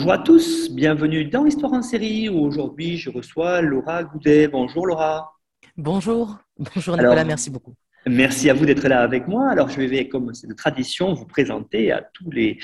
Bonjour à tous, bienvenue dans Histoire en série où aujourd'hui je reçois Laura Goudet. Bonjour Laura. Bonjour, bonjour Nicolas, merci beaucoup. Merci à vous d'être là avec moi. Alors, je vais, comme c'est de tradition, vous présenter à tous les,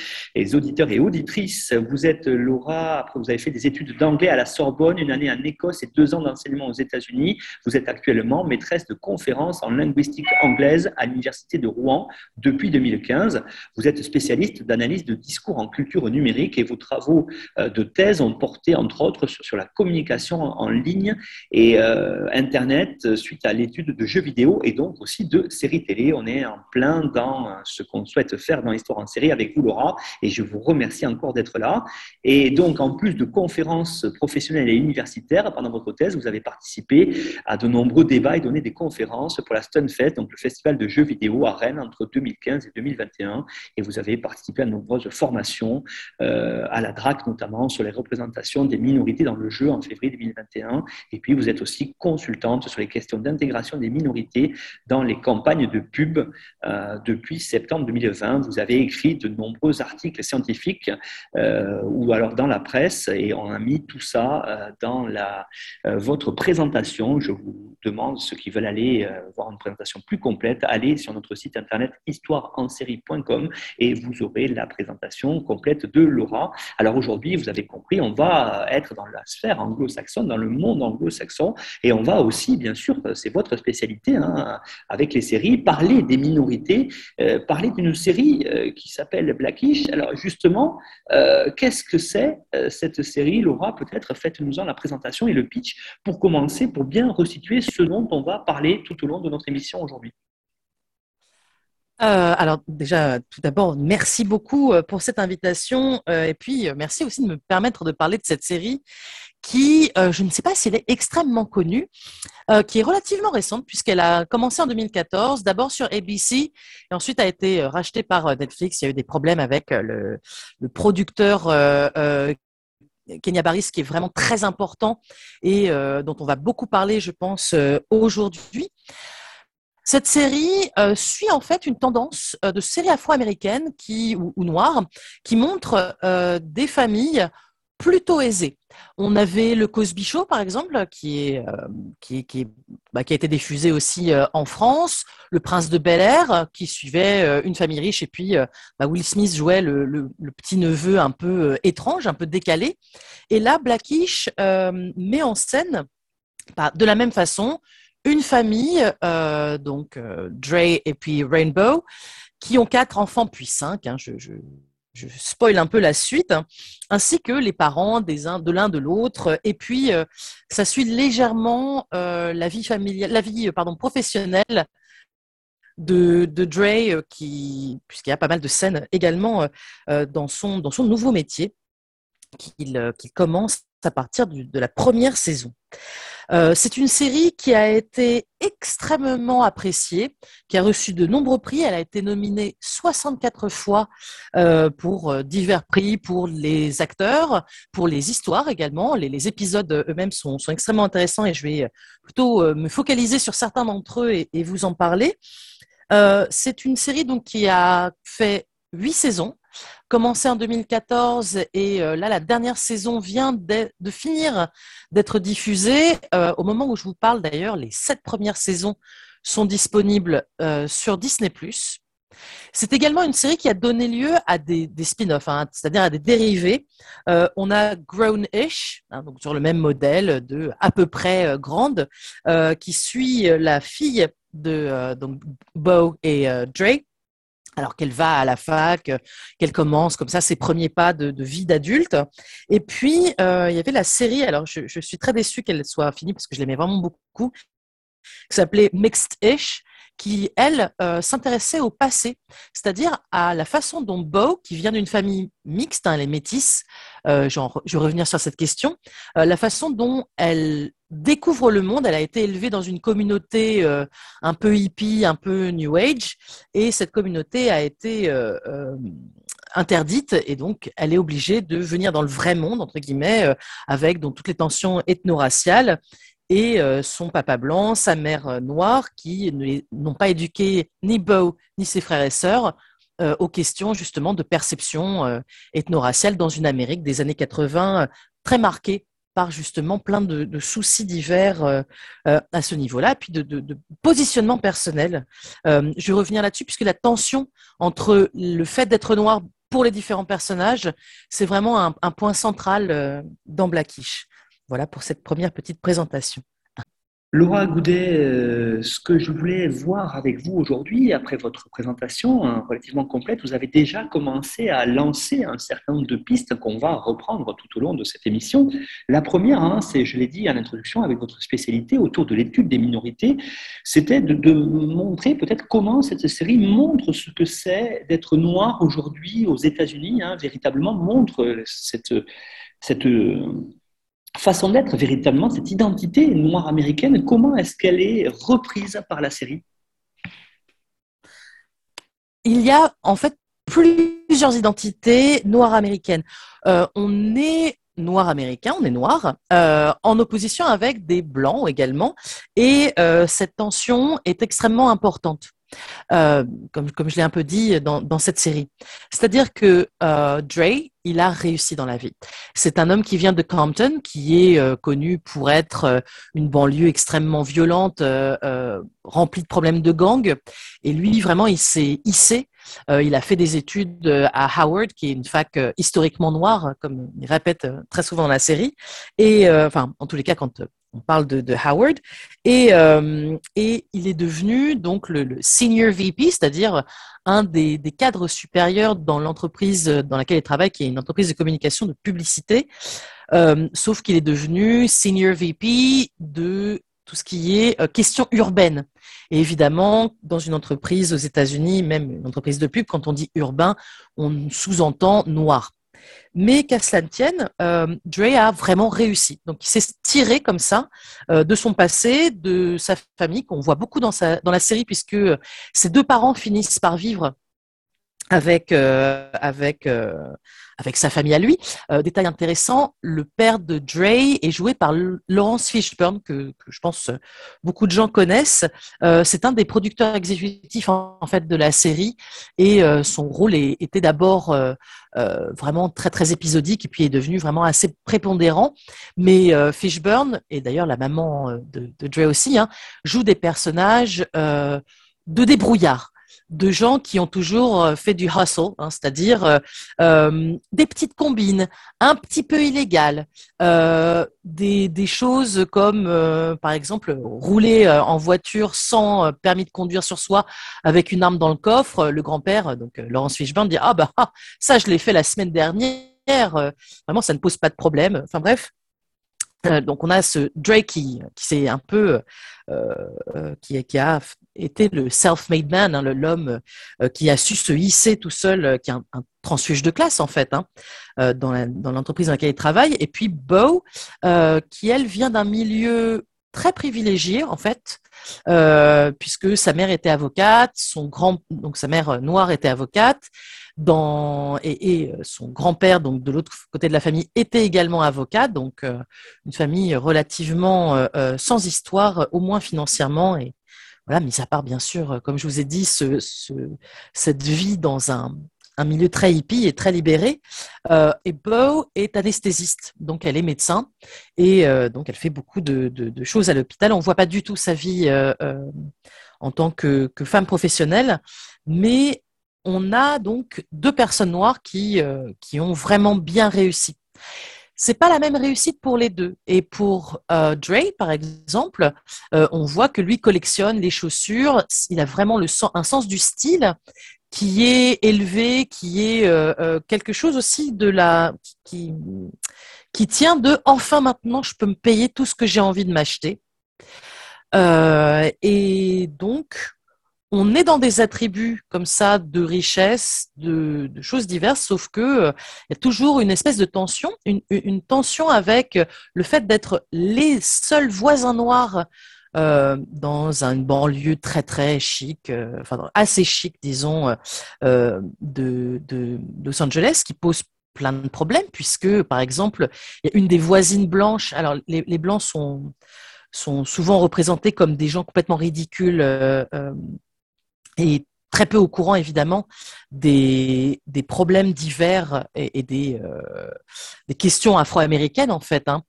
auditeurs et auditrices. Vous êtes Laura, après vous avez fait des études d'anglais à la Sorbonne, une année en Écosse et deux ans d'enseignement aux États-Unis. Vous êtes actuellement maîtresse de conférences en linguistique anglaise à l'Université de Rouen depuis 2015. Vous êtes spécialiste d'analyse de discours en culture numérique et vos travaux euh, de thèse ont porté entre autres sur, la communication en ligne et euh, Internet suite à l'étude de jeux vidéo et donc aussi de séries télé. On est en plein dans ce qu'on souhaite faire dans l'histoire en série avec vous, Laura, et je vous remercie encore d'être là. Et donc, en plus de conférences professionnelles et universitaires, pendant votre thèse, vous avez participé à de nombreux débats et donné des conférences pour la Stunfest, donc le festival de jeux vidéo à Rennes entre 2015 et 2021. Et vous avez participé à de nombreuses formations, euh, à la DRAC notamment, sur les représentations des minorités dans le jeu en février 2021. Et puis, vous êtes aussi consultante sur les questions d'intégration des minorités dans les campagne de pub euh, depuis septembre 2020. Vous avez écrit de nombreux articles scientifiques euh, ou alors dans la presse et on a mis tout ça euh, dans la, votre présentation. Je vous demande, ceux qui veulent aller voir une présentation plus complète, allez sur notre site internet histoireensérie.com et vous aurez la présentation complète de Laura. Alors aujourd'hui, vous avez compris, on va être dans la sphère anglo-saxonne, dans le monde anglo-saxon et on va aussi, bien sûr, c'est votre spécialité, hein, avec les séries, parler des minorités, euh, parler d'une série euh, qui s'appelle Blackish. Alors justement, euh, qu'est-ce que c'est cette série Laura, peut-être faites-nous-en la présentation et le pitch pour commencer, pour bien resituer ce dont on va parler tout au long de notre émission aujourd'hui. Alors déjà, tout d'abord, merci beaucoup pour cette invitation et puis merci aussi de me permettre de parler de cette série qui, euh, je ne sais pas si elle est extrêmement connue, euh, qui est relativement récente puisqu'elle a commencé en 2014, d'abord sur ABC et ensuite a été euh, rachetée par Netflix. Il y a eu des problèmes avec le, le producteur Kenya Barris, qui est vraiment très important et dont on va beaucoup parler, je pense, aujourd'hui. Cette série suit en fait une tendance de série afro-américaine qui ou, ou noire qui montre des familles plutôt aisé. On avait le Cosby Show, par exemple, qui, euh, bah, a été diffusé aussi euh, en France. Le Prince de Bel Air, qui suivait euh, une famille riche. Et puis, bah, Will Smith jouait le, le, petit neveu un peu étrange, un peu décalé. Et là, Blackish met en scène, bah, de la même façon, une famille, donc Dre et puis Rainbow, qui ont quatre enfants puis cinq. Hein, je, je spoil un peu la suite, hein, ainsi que les parents des de l'un de l'autre. Et puis, euh, ça suit légèrement euh, la vie familiale, la vie pardon, professionnelle de, Dre, euh, qui, puisqu'il y a pas mal de scènes également dans, son, dans son nouveau métier qu'il commence à partir de la première saison. Euh, c'est une série qui a été extrêmement appréciée, qui a reçu de nombreux prix. Elle a été nominée 64 fois euh, pour euh, divers prix, pour les acteurs, pour les histoires également. Les, épisodes eux-mêmes sont, extrêmement intéressants et je vais plutôt me focaliser sur certains d'entre eux et, vous en parler. c'est une série donc qui a fait huit saisons commencé en 2014 et euh, là, la dernière saison vient de, finir d'être diffusée. Euh, au moment où je vous parle d'ailleurs, les sept premières saisons sont disponibles euh, sur Disney ⁇ c'est également une série qui a donné lieu à des, spin-offs, hein, c'est-à-dire à des dérivés. on a Grown-ish, hein, sur le même modèle de à peu près grande, qui suit la fille de donc Bo et Dre, alors qu'elle va à la fac, qu'elle commence comme ça ses premiers pas de, vie d'adulte. Et puis, euh, il y avait la série, alors je, je suis très déçue qu'elle soit finie parce que je l'aimais vraiment beaucoup, qui s'appelait Mixed-ish, qui, elle, s'intéressait au passé, c'est-à-dire à la façon dont Bo, qui vient d'une famille mixte, hein, elle est genre, je vais revenir sur cette question, la façon dont elle découvre le monde. Elle a été élevée dans une communauté euh, un peu hippie, un peu New Age, et cette communauté a été euh, euh, interdite, et donc elle est obligée de venir dans le vrai monde, entre guillemets, avec donc, toutes les tensions ethno-raciales. Et son papa blanc, sa mère noire, qui n'ont pas éduqué ni Bo ni ses frères et sœurs aux questions justement de perception ethno-raciale dans une Amérique des années 80 très marquée par justement plein de, soucis divers euh, euh, à ce niveau-là, puis de, positionnement personnel. Euh, je vais revenir là-dessus, puisque la tension entre le fait d'être noir pour les différents personnages, c'est vraiment un, point central dans Blackish. Voilà pour cette première petite présentation. Laura Goudet, euh, ce que je voulais voir avec vous aujourd'hui, après votre présentation hein, relativement complète, vous avez déjà commencé à lancer un certain nombre de pistes qu'on va reprendre tout au long de cette émission. La première, hein, c'est, je l'ai dit en introduction, avec votre spécialité autour de l'étude des minorités, c'était de, montrer peut-être comment cette série montre ce que c'est d'être noir aujourd'hui aux États-Unis, hein, véritablement montre cette, cette façon d'être véritablement, cette identité noire américaine, comment est-ce qu'elle est reprise par la série? Il y a en fait plusieurs identités noires américaines. Euh, on est noir américain, on est noir, euh, en opposition avec des blancs également, et euh, cette tension est extrêmement importante. Euh, comme, je l'ai un peu dit dans, cette série. C'est-à-dire que euh, Dre, il a réussi dans la vie. C'est un homme qui vient de Compton, qui est euh, connu pour être une banlieue extrêmement violente, remplie de problèmes de gang. Et lui, vraiment, il s'est hissé. il a fait des études à Howard, qui est une fac historiquement noire, comme il répète très souvent dans la série. Et enfin, en tous les cas, quand on parle de, Howard, et, euh, et, il est devenu donc le, senior VP, c'est-à-dire un des, cadres supérieurs dans l'entreprise dans laquelle il travaille, qui est une entreprise de communication de publicité, euh, sauf qu'il est devenu senior VP de tout ce qui est euh, question urbaine. Et évidemment, dans une entreprise aux États-Unis, même une entreprise de pub, quand on dit urbain, on sous-entend noir. Mais qu'à cela ne tienne, euh, Dre a vraiment réussi. Donc, il s'est tiré comme ça euh, de son passé, de sa famille, qu'on voit beaucoup dans, sa, dans la série, puisque euh, ses deux parents finissent par vivre avec, euh, avec, euh, avec sa famille à lui. Euh, détail intéressant, le père de Dre est joué par Lawrence Fishburne, que, que je pense beaucoup de gens connaissent. c'est un des producteurs exécutifs en, fait de la série et son rôle était d'abord vraiment très très épisodique et puis est devenu vraiment assez prépondérant. Mais Fishburne, et d'ailleurs la maman de, de Dre aussi, hein, joue des personnages de débrouillard de gens qui ont toujours euh, fait du hustle, hein, c'est-à-dire euh, euh, des petites combines un petit peu illégales, des, choses comme, par exemple, rouler en voiture sans permis de conduire sur soi avec une arme dans le coffre. Le grand-père, donc Laurence Fishburne, dit ah bah ah, ça je l'ai fait la semaine dernière. vraiment, ça ne pose pas de problème. Enfin bref, donc on a ce Drake qui, qui un peu qui, qui, a était le self-made man, hein, l'homme euh, qui a su se hisser tout seul, euh, qui est un, transfuge de classe en fait, hein, euh, dans l'entreprise dans, laquelle il travaille. Et puis Bo, qui elle vient d'un milieu très privilégié en fait, puisque sa mère était avocate, son grand, donc sa mère noire était avocate, et, et son grand-père, donc de l'autre côté de la famille, était également avocat, donc une famille relativement sans histoire, au moins financièrement et, voilà, mis à part bien sûr, euh, comme je vous ai dit, ce, cette vie dans un, un, milieu très hippie et très libéré. Euh, et Beau est anesthésiste, donc elle est médecin et euh, donc elle fait beaucoup de, choses à l'hôpital. On ne voit pas du tout sa vie euh, euh, en tant que, que, femme professionnelle, mais on a donc deux personnes noires qui, qui ont vraiment bien réussi. C'est pas la même réussite pour les deux. Et pour euh, Dre, par exemple, euh, on voit que lui collectionne les chaussures. Il a vraiment le un sens du style qui est élevé, qui est euh, quelque chose aussi de la qui qui tient de enfin maintenant je peux me payer tout ce que j'ai envie de m'acheter. et donc on est dans des attributs comme ça de richesse, de, choses diverses, sauf que euh, il y a toujours une espèce de tension, une, tension avec le fait d'être les seuls voisins noirs euh, dans une banlieue très très chic, euh, enfin assez chic disons, de, Los Angeles, qui pose plein de problèmes puisque par exemple il y a une des voisines blanches. Alors les, blancs sont souvent représentés comme des gens complètement ridicules et très peu au courant évidemment des, des problèmes divers et, des, euh, des, questions afro-américaines en fait. Hein.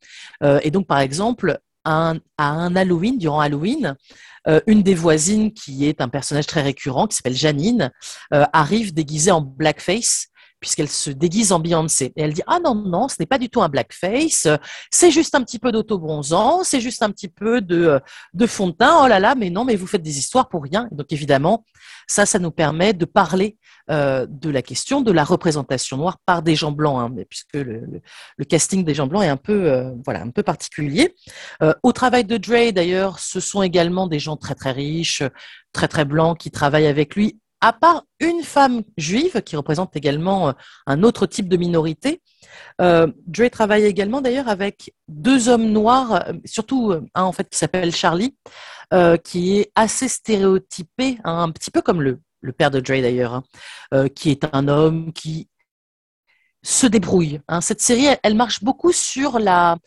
Euh, et donc par exemple, à un, Halloween, durant Halloween, euh, une des voisines qui est un personnage très récurrent, qui s'appelle Janine, arrive déguisée en blackface puisqu'elle se déguise en Beyoncé. Et elle dit Ah non, non, ce n'est pas du tout un blackface, c'est juste un petit peu d'autobronzant, c'est juste un petit peu de, de fond de teint. Oh là là, mais non, mais vous faites des histoires pour rien. donc évidemment, ça, ça nous permet de parler euh, de la question de la représentation noire par des gens blancs, hein, puisque le, casting des gens blancs est un peu, euh, voilà, un peu particulier. Euh, au travail de Dre, d'ailleurs, ce sont également des gens très très riches, très très blancs qui travaillent avec lui à part une femme juive qui représente également euh, un autre type de minorité, euh, Dre travaille également d'ailleurs avec deux hommes noirs, euh, surtout un en fait qui s'appelle Charlie, qui est assez stéréotypé, hein, un petit peu comme le, père de Dre d'ailleurs, hein, qui est un homme qui se débrouille. Hein. Cette série, elle, marche beaucoup sur la,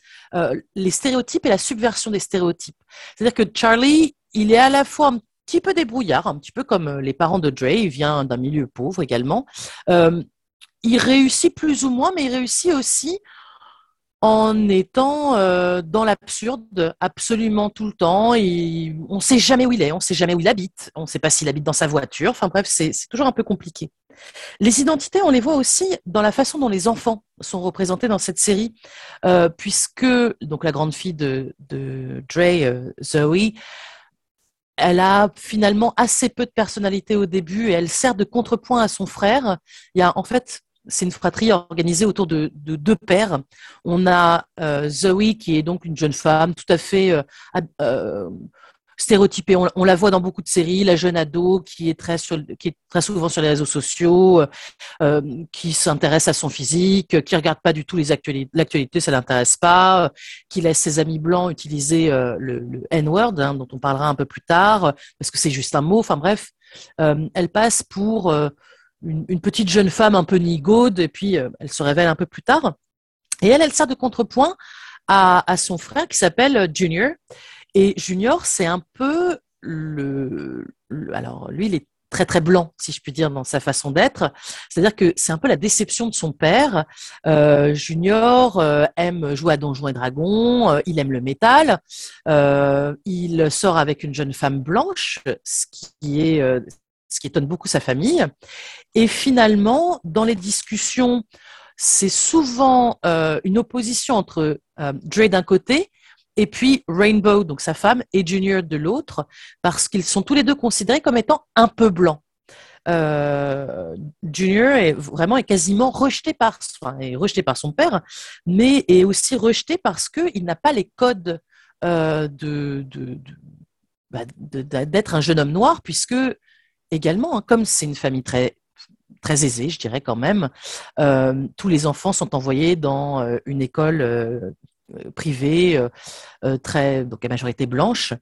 les stéréotypes et la subversion des stéréotypes. C'est-à-dire que Charlie, il est à la fois un petit peu débrouillard, un petit peu comme euh, les parents de Dre, il vient d'un milieu pauvre également. Euh, il réussit plus ou moins, mais il réussit aussi en étant euh, dans l'absurde absolument tout le temps. Et on ne sait jamais où il est, on ne sait jamais où il habite, on ne sait pas s'il habite dans sa voiture. Enfin bref, c'est toujours un peu compliqué. Les identités, on les voit aussi dans la façon dont les enfants sont représentés dans cette série, puisque donc la grande fille de, de Dre, Zoe, elle a finalement assez peu de personnalité au début et elle sert de contrepoint à son frère. Il y a en fait c'est une fratrie organisée autour de, deux pères. On a euh, Zoe qui est donc une jeune femme tout à fait euh, euh, stéréotypée. On, la voit dans beaucoup de séries, la jeune ado qui est très, souvent sur les réseaux sociaux, euh, qui s'intéresse à son physique, qui regarde pas du tout les actualités, l'actualité, ça l'intéresse pas, qui laisse ses amis blancs utiliser euh, le, N-word, hein, dont on parlera un peu plus tard, parce que c'est juste un mot. Enfin bref, euh, elle passe pour une, petite jeune femme un peu nigaude, et puis elle se révèle un peu plus tard. Et elle, elle sert de contrepoint à son frère qui s'appelle Junior et Junior, c'est un peu le, Alors, lui, il est très très blanc, si je puis dire, dans sa façon d'être. C'est-à-dire que c'est un peu la déception de son père. Euh, Junior euh, aime jouer à Donjons et Dragons, euh, il aime le métal, il sort avec une jeune femme blanche, ce qui est ce qui étonne beaucoup sa famille. Et finalement, dans les discussions, c'est souvent une opposition entre Dre d'un côté et puis Rainbow, donc sa femme, et Junior de l'autre, parce qu'ils sont tous les deux considérés comme étant un peu blancs. Euh, Junior est vraiment est quasiment rejeté par, est rejeté par son père, mais est aussi rejeté parce qu'il n'a pas les codes euh, de, bah, d'être un jeune homme noir, puisque également, hein, comme c'est une famille très très aisée, je dirais quand même. Euh, tous les enfants sont envoyés dans une école privée, euh, euh, très, donc à majorité blanche.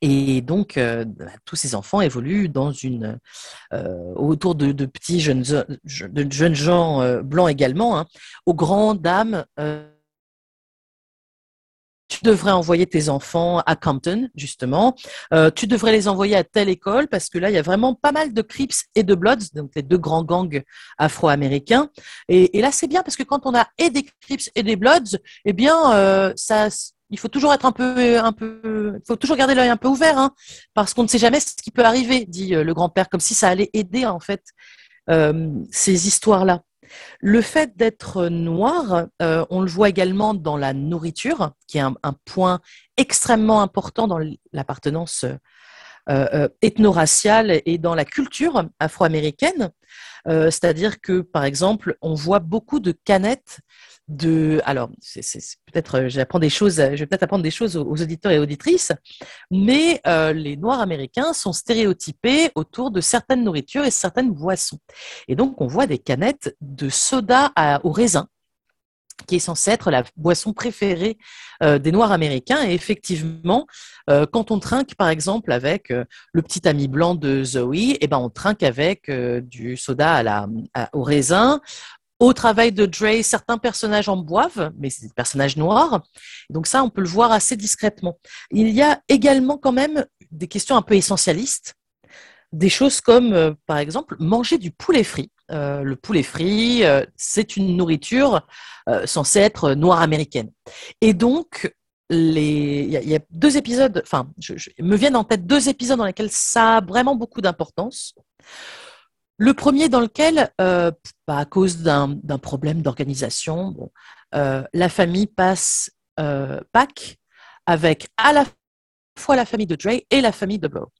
Et donc, bah, tous ces enfants évoluent dans une, autour de, petits jeunes, de jeunes gens blancs également, hein, aux grandes dames tu devrais envoyer tes enfants à Compton, justement. Euh, tu devrais les envoyer à telle école parce que là, il y a vraiment pas mal de Crips et de Bloods, donc les deux grands gangs afro-américains. Et, là, c'est bien parce que quand on a et des Crips et des Bloods, eh bien, euh, ça, il faut toujours être un peu, un peu, il faut toujours garder l'œil un peu ouvert, hein, parce qu'on ne sait jamais ce qui peut arriver, dit euh, le grand-père, comme si ça allait aider en fait ces histoires-là. Le fait d'être noir, euh, on le voit également dans la nourriture, qui est un, point extrêmement important dans l'appartenance ethno-raciale et dans la culture afro-américaine. C'est-à-dire que, par exemple, on voit beaucoup de canettes de. Alors, peut-être, j'apprends des choses, je vais peut-être apprendre des choses aux, auditeurs et auditrices, mais les Noirs américains sont stéréotypés autour de certaines nourritures et certaines boissons. Et donc, on voit des canettes de soda au raisin qui est censée être la boisson préférée euh, des Noirs américains. Et effectivement, euh, quand on trinque, par exemple, avec euh, le petit ami blanc de Zoe, eh ben, on trinque avec du soda à la, au raisin. Au travail de Dre, certains personnages en boivent, mais c'est des personnages noirs. Donc ça, on peut le voir assez discrètement. Il y a également quand même des questions un peu essentialistes des choses comme, par exemple, manger du poulet frit. Euh, le poulet frit, euh, c'est une nourriture euh, censée être noire américaine. Et donc, il y, a deux épisodes, enfin, je, me viennent en tête deux épisodes dans lesquels ça a vraiment beaucoup d'importance. Le premier dans lequel, bah, à cause d'un problème d'organisation, la famille passe Pâques avec à la fois la famille de Dre et la famille de Bo.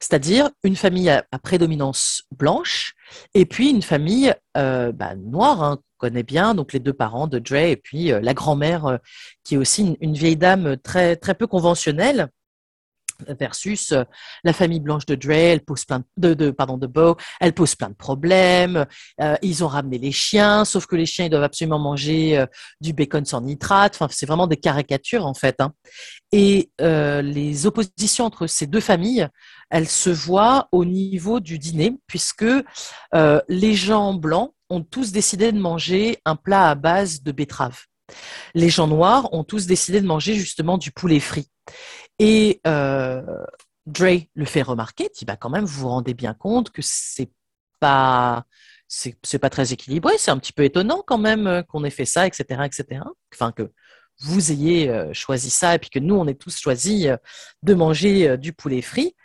C'est-à-dire une famille à, prédominance blanche et puis une famille euh, bah, noire, hein, qu'on connaît bien, donc les deux parents de Dre et puis euh, la grand-mère euh, qui est aussi une, vieille dame très, très peu conventionnelle versus euh, la famille blanche de Dre, elle pose plein de, de, pardon de Bo, elle pose plein de problèmes. Euh, ils ont ramené les chiens, sauf que les chiens ils doivent absolument manger euh, du bacon sans nitrate. Enfin, c'est vraiment des caricatures en fait. Hein. Et les oppositions entre ces deux familles, elles se voient au niveau du dîner, puisque les gens blancs ont tous décidé de manger un plat à base de betterave. Les gens noirs ont tous décidé de manger justement du poulet frit. Et euh, Dre le fait remarquer, dit bah quand même vous vous rendez bien compte que c'est pas c'est pas très équilibré, c'est un petit peu étonnant quand même euh, qu'on ait fait ça, etc., etc. Enfin que vous ayez euh, choisi ça et puis que nous on ait tous choisi de manger du poulet frit.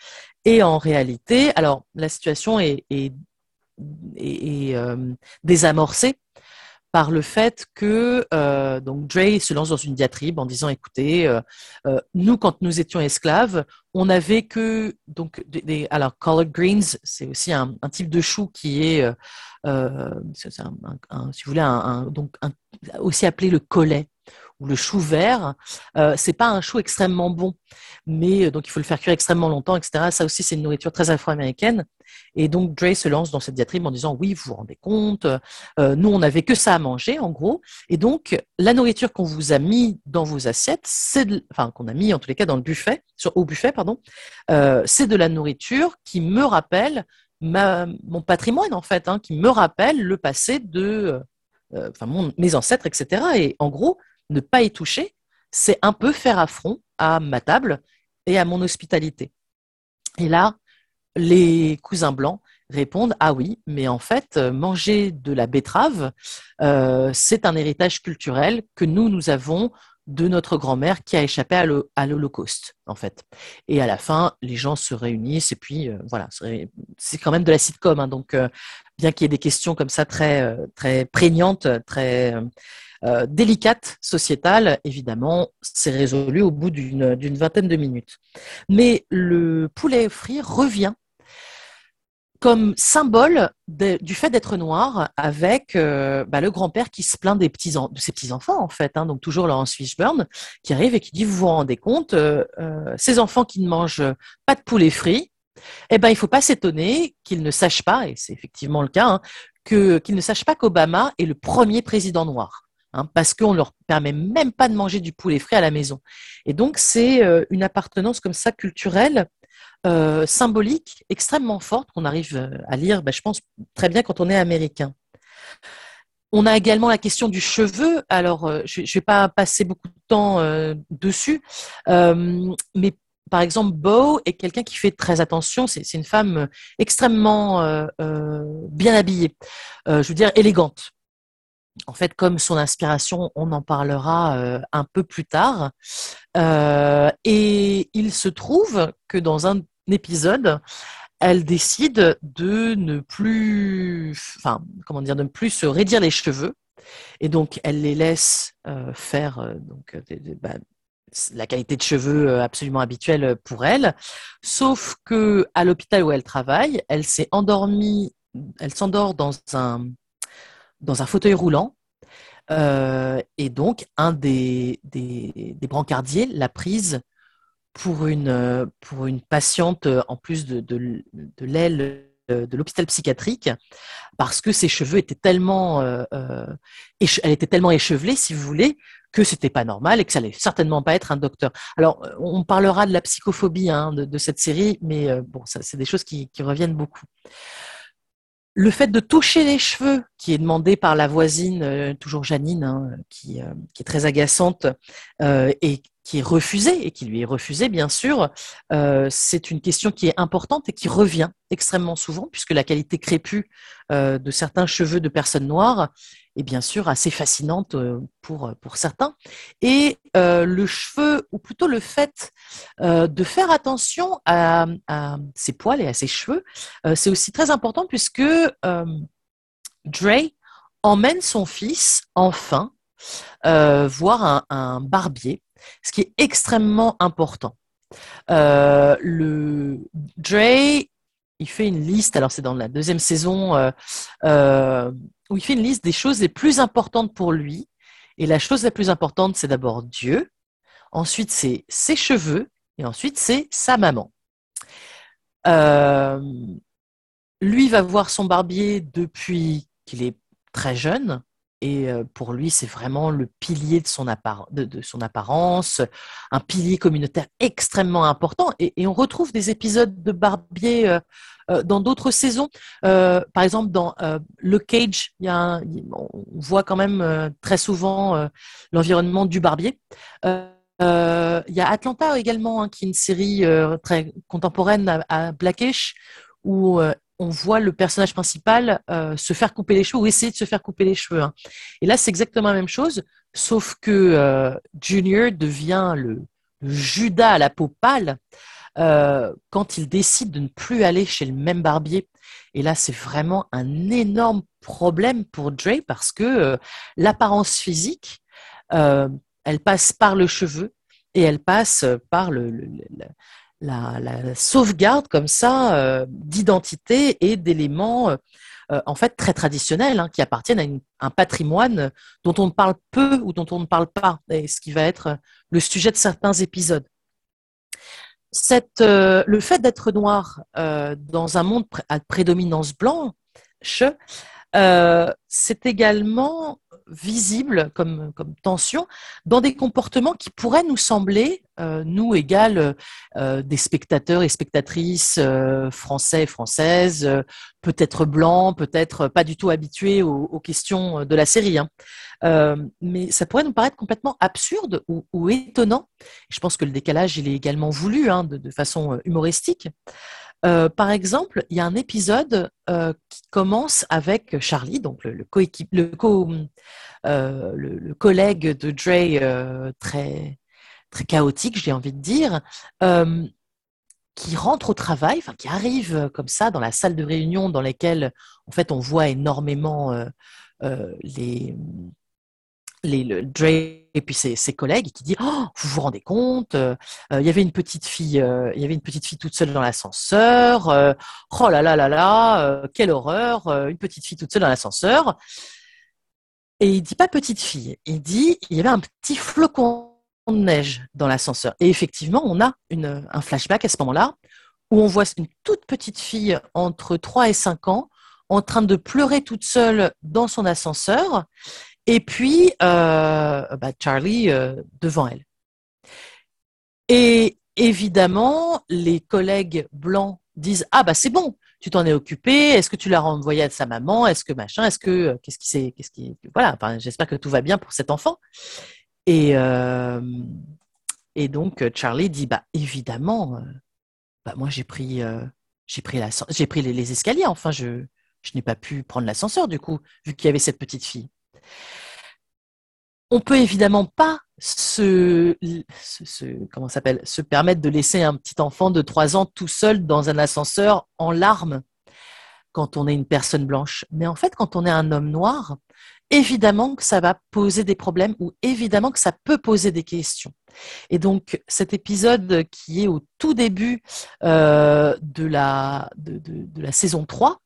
Et en réalité, alors la situation est, désamorcée par le fait que euh, donc Dre se lance dans une diatribe en disant écoutez euh, euh, nous quand nous étions esclaves on avait que donc des, alors collard greens c'est aussi un, type de chou qui est, si vous voulez donc aussi appelé le collet ou le chou vert, euh, c'est pas un chou extrêmement bon, mais euh, donc il faut le faire cuire extrêmement longtemps, etc. Ça aussi, c'est une nourriture très afro-américaine. Et donc Dre se lance dans cette diatribe en disant oui, vous vous rendez compte, euh, nous on n'avait que ça à manger, en gros. Et donc la nourriture qu'on vous a mis dans vos assiettes, c'est enfin qu'on a mis en tous les cas dans le buffet, sur, au buffet, pardon, euh, c'est de la nourriture qui me rappelle mon patrimoine en fait, hein, qui me rappelle le passé de mes ancêtres, etc. Et en gros, ne pas y toucher, c'est un peu faire affront à ma table et à mon hospitalité. Et là, les cousins blancs répondent ah oui, mais en fait, manger de la betterave, euh, c'est un héritage culturel que nous, nous avons de notre grand-mère qui a échappé à l'Holocauste, en fait. Et à la fin, les gens se réunissent et puis euh, voilà, c'est quand même de la sitcom, hein, donc euh, bien qu'il y ait des questions comme ça très très prégnantes, très euh, délicate, sociétale, évidemment, c'est résolu au bout d'une vingtaine de minutes. Mais le poulet frit revient comme symbole du fait d'être noir avec euh, bah, le grand-père qui se plaint des petits de ses petits-enfants, en fait, hein, donc toujours Laurence Fishburne, qui arrive et qui dit, vous vous rendez compte, euh, ces enfants qui ne mangent pas de poulet frit, eh ben, il ne faut pas s'étonner qu'ils ne sachent pas, et c'est effectivement le cas, hein, qu'ils ne sachent pas qu'Obama est le premier président noir. Hein, parce qu'on ne leur permet même pas de manger du poulet frais à la maison. Et donc, c'est euh, une appartenance comme ça culturelle, euh, symbolique, extrêmement forte, qu'on arrive euh, à lire, ben, je pense, très bien quand on est américain. On a également la question du cheveu. Alors, je ne vais pas passer beaucoup de temps dessus, mais par exemple, Beau est quelqu'un qui fait très attention. C'est une femme extrêmement bien habillée, je veux dire élégante en fait, comme son inspiration, on en parlera euh, un peu plus tard. Euh, et il se trouve que dans un épisode, elle décide de ne plus, enfin, comment dire, de ne plus se raidir les cheveux. Et donc, elle les laisse euh, faire donc, bah, la qualité de cheveux absolument habituelle pour elle. Sauf que à l'hôpital où elle travaille, elle s'est endormie, elle s'endort dans un, dans un fauteuil roulant. et donc, un des, des, brancardiers l'a prise pour une, pour une patiente en plus de, de, l'aile de l'hôpital psychiatrique parce que ses cheveux étaient tellement, euh, euh elle était tellement échevelée, si vous voulez, que c'était pas normal et que ça allait certainement pas être un docteur. Alors, on parlera de la psychophobie hein, de, cette série, mais euh, bon, ça, c'est des choses qui, reviennent beaucoup. Le fait de toucher les cheveux, qui est demandé par la voisine, euh, toujours Janine, hein, qui, qui, est très agaçante et qui est refusé et qui lui est refusé, bien sûr, euh, c'est une question qui est importante et qui revient extrêmement souvent, puisque la qualité crépue euh, de certains cheveux de personnes noires est bien sûr assez fascinante euh, pour, pour certains. Et le cheveu, ou plutôt le fait de faire attention à, ses poils et à ses cheveux, c'est aussi très important puisque Dre emmène son fils, enfin, voir un, barbier ce qui est extrêmement important. Euh, le Dre, il fait une liste, alors c'est dans la deuxième saison, euh, euh, où il fait une liste des choses les plus importantes pour lui. Et la chose la plus importante, c'est d'abord Dieu, ensuite c'est ses cheveux, et ensuite c'est sa maman. lui va voir son barbier depuis qu'il est très jeune. Et pour lui, c'est vraiment le pilier de son, de, son, apparence, un pilier communautaire extrêmement important. Et, on retrouve des épisodes de Barbier dans d'autres saisons. par exemple, dans Le Cage, y a on voit quand même très souvent l'environnement du Barbier. Il y a Atlanta également, hein, qui est une série très contemporaine à, à Blackish, où on voit le personnage principal euh, se faire couper les cheveux ou essayer de se faire couper les cheveux. Hein. Et là, c'est exactement la même chose, sauf que euh, Junior devient le, Judas à la peau pâle euh, quand il décide de ne plus aller chez le même barbier. Et là, c'est vraiment un énorme problème pour Dre parce que l'apparence physique, elle passe par le cheveu et elle passe par le la, sauvegarde comme ça euh, d'identité et d'éléments euh, euh, en fait très traditionnels hein, qui appartiennent à un patrimoine dont on parle peu ou dont on ne parle pas, et ce qui va être le sujet de certains épisodes. Le fait d'être noir dans un monde à prédominance blanche, c'est également visible comme, tension dans des comportements qui pourraient nous sembler, euh, nous égales euh, des spectateurs et spectatrices euh, français et françaises, peut-être blancs, peut-être pas du tout habitués aux, questions de la série. Hein. mais ça pourrait nous paraître complètement absurde ou, étonnant. Je pense que le décalage, il est également voulu hein, de, façon humoristique. Euh, par exemple, il y a un épisode euh, qui commence avec Charlie, donc le, euh, collègue de Dre très, très chaotique, j'ai envie de dire, qui rentre au travail, qui arrive comme ça dans la salle de réunion dans laquelle en fait on voit énormément les les, le, Dre et puis ses, collègues qui dit oh, vous vous rendez compte euh, il y avait une petite fille euh, il y avait une petite fille toute seule dans l'ascenseur euh, oh là là là là quelle horreur une petite fille toute seule dans l'ascenseur. Et il dit pas petite fille il dit il y avait un petit flocon de neige dans l'ascenseur. Et effectivement on a un flashback à ce moment-là où on voit une toute petite fille entre 3 et 5 ans en train de pleurer toute seule dans son ascenseur et puis euh, bah, Charlie euh, devant elle. Et évidemment, les collègues blancs disent ah bah c'est bon, tu t'en es occupé, est-ce que tu l'as renvoyé à sa maman, est-ce que machin, est-ce que euh, qu'est-ce qui c'est, qu'est-ce qui voilà, j'espère que tout va bien pour cet enfant. Et et donc Charlie dit bah évidemment, bah moi j'ai pris j'ai pris les, les, escaliers, enfin je je n'ai pas pu prendre l'ascenseur du coup vu qu'il y avait cette petite fille. On peut évidemment pas se, s'appelle, se permettre de laisser un petit enfant de 3 ans tout seul dans un ascenseur en larmes quand on est une personne blanche. Mais en fait, quand on est un homme noir, évidemment que ça va poser des problèmes ou évidemment que ça peut poser des questions. Et donc cet épisode qui est au tout début euh, de, la, de, de, la saison 3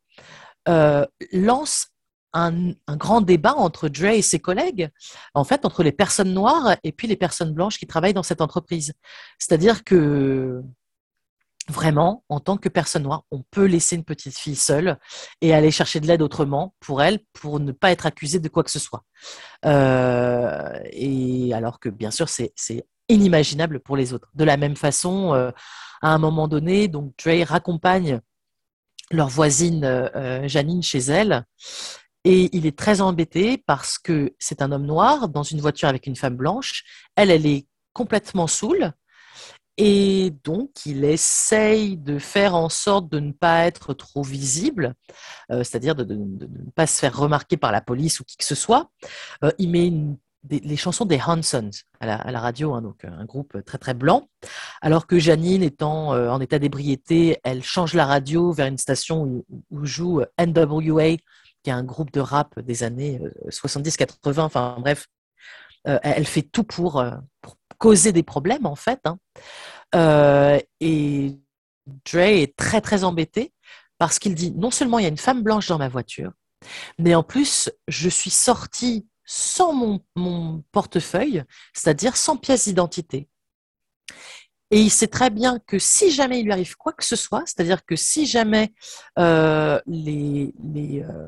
euh, lance un, grand débat entre Dre et ses collègues, en fait entre les personnes noires et puis les personnes blanches qui travaillent dans cette entreprise. C'est-à-dire que vraiment, en tant que personne noire, on peut laisser une petite fille seule et aller chercher de l'aide autrement pour elle, pour ne pas être accusée de quoi que ce soit. Euh, et alors que bien sûr, c'est inimaginable pour les autres. De la même façon, euh, à un moment donné, donc Dre raccompagne leur voisine euh, Janine chez elle. Et il est très embêté parce que c'est un homme noir dans une voiture avec une femme blanche. Elle, elle est complètement saoule. Et donc, il essaye de faire en sorte de ne pas être trop visible, euh, c'est-à-dire de, ne pas se faire remarquer par la police ou qui que ce soit. Euh, il met les chansons des Hansons à la, radio, hein, donc un groupe très très blanc, alors que Janine, étant euh, en état d'ébriété, elle change la radio vers une station où, joue NWA, qui est un groupe de rap des années 70-80, enfin bref, elle fait tout pour, pour causer des problèmes en fait. Hein. Euh, et Dre est très très embêté parce qu'il dit non seulement il y a une femme blanche dans ma voiture, mais en plus je suis sorti sans mon, portefeuille, c'est-à-dire sans pièce d'identité. Et il sait très bien que si jamais il lui arrive quoi que ce soit, c'est-à-dire que si jamais euh, les, euh,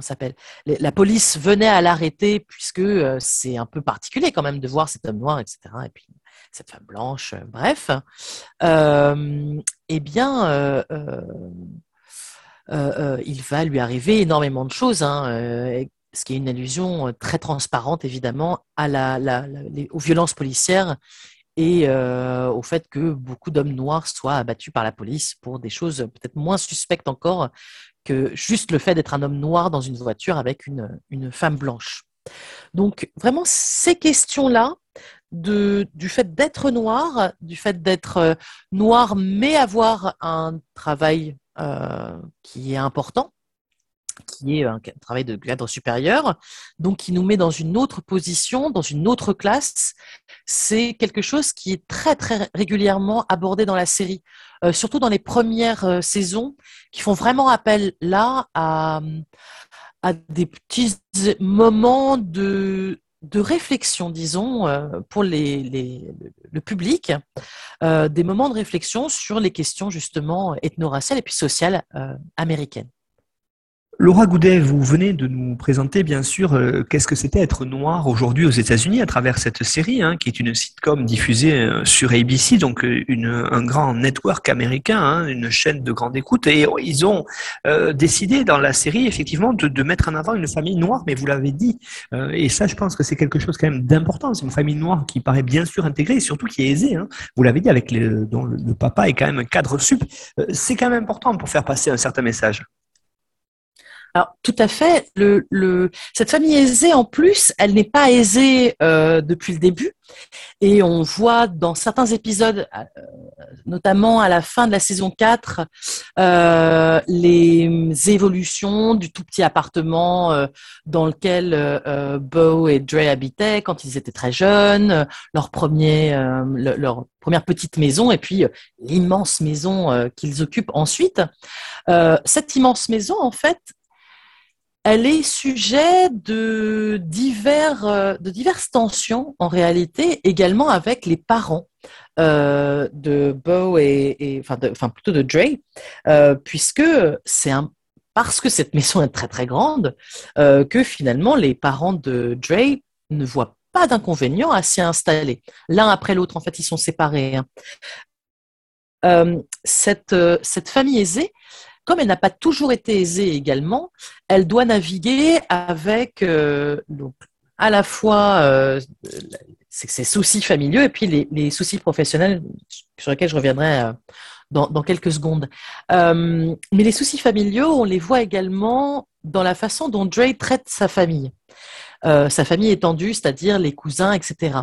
s'appelle La police venait à l'arrêter puisque euh, c'est un peu particulier quand même de voir cet homme noir, etc. Et puis cette femme blanche, bref. Eh bien, il va lui arriver énormément de choses. Hein, ce qui est une allusion très transparente, évidemment, aux violences policières et au fait que beaucoup d'hommes noirs soient abattus par la police pour des choses peut-être moins suspectes encore que juste le fait d'être un homme noir dans une voiture avec une, femme blanche. Donc vraiment ces questions-là du fait d'être noir, du fait d'être euh, noir mais avoir un travail euh, qui est important, qui est un travail de cadre supérieur, donc qui nous met dans une autre position, dans une autre classe. C'est quelque chose qui est très très régulièrement abordé dans la série, euh, surtout dans les premières euh, saisons, qui font vraiment appel là à, des petits moments de, de réflexion, disons, euh, pour les, les, le public, des moments de réflexion sur les questions justement ethno-raciales et puis sociales américaines. Laura Goudet, vous venez de nous présenter bien sûr euh, qu'est-ce que c'était être noir aujourd'hui aux États-Unis à travers cette série, hein, qui est une sitcom diffusée euh, sur ABC, donc euh, une, un grand network américain, hein, une chaîne de grande écoute. Et ils ont décidé dans la série effectivement de, de, mettre en avant une famille noire, mais vous l'avez dit, et ça je pense que c'est quelque chose quand même d'important. C'est une famille noire qui paraît bien sûr intégrée et surtout qui est aisée. Hein. Vous l'avez dit, avec le, dont le papa est quand même un cadre sup. c'est quand même important pour faire passer un certain message. Alors, tout à fait. Le, le, cette famille aisée, en plus, elle n'est pas aisée euh, depuis le début. Et on voit dans certains épisodes, euh, notamment à la fin de la saison 4, euh, les évolutions du tout petit appartement euh, dans lequel euh, Bo et Dre habitaient quand ils étaient très jeunes, leur, premier, leur première petite maison et puis l'immense maison qu'ils occupent ensuite. cette immense maison, en fait, elle est sujet de, divers, euh, de diverses tensions en réalité, également avec les parents euh, de Bo et, enfin, enfin, plutôt de Dre, euh, puisque c'est parce que cette maison est très très grande que finalement les parents de Dre ne voient pas d'inconvénient à s'y installer. L'un après l'autre, en fait, ils sont séparés. Hein. cette, cette famille aisée, comme elle n'a pas toujours été aisée également, elle doit naviguer avec euh, donc, à la fois euh, ses soucis familiaux et puis les, soucis professionnels sur lesquels je reviendrai euh, dans, quelques secondes. mais les soucis familiaux, on les voit également dans la façon dont Dre traite sa famille. sa famille étendue, c'est-à-dire les cousins, etc.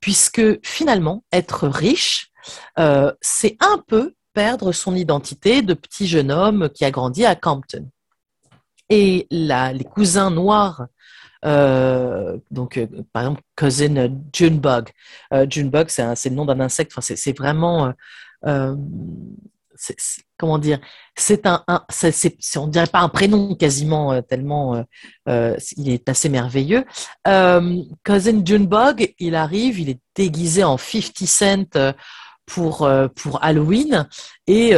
Puisque finalement, être riche, c'est un peu perdre son identité de petit jeune homme qui a grandi à Campton. Et là, les cousins noirs donc, par exemple, cousin Junebug. Junebug, c'est le nom d'un insecte. Enfin, c'est vraiment comment dire, c'est un, c'est, on dirait pas un prénom quasiment euh, tellement euh, euh, il est assez merveilleux. Cousin Junebug, il arrive, il est déguisé en 50 cent pour pour Halloween et,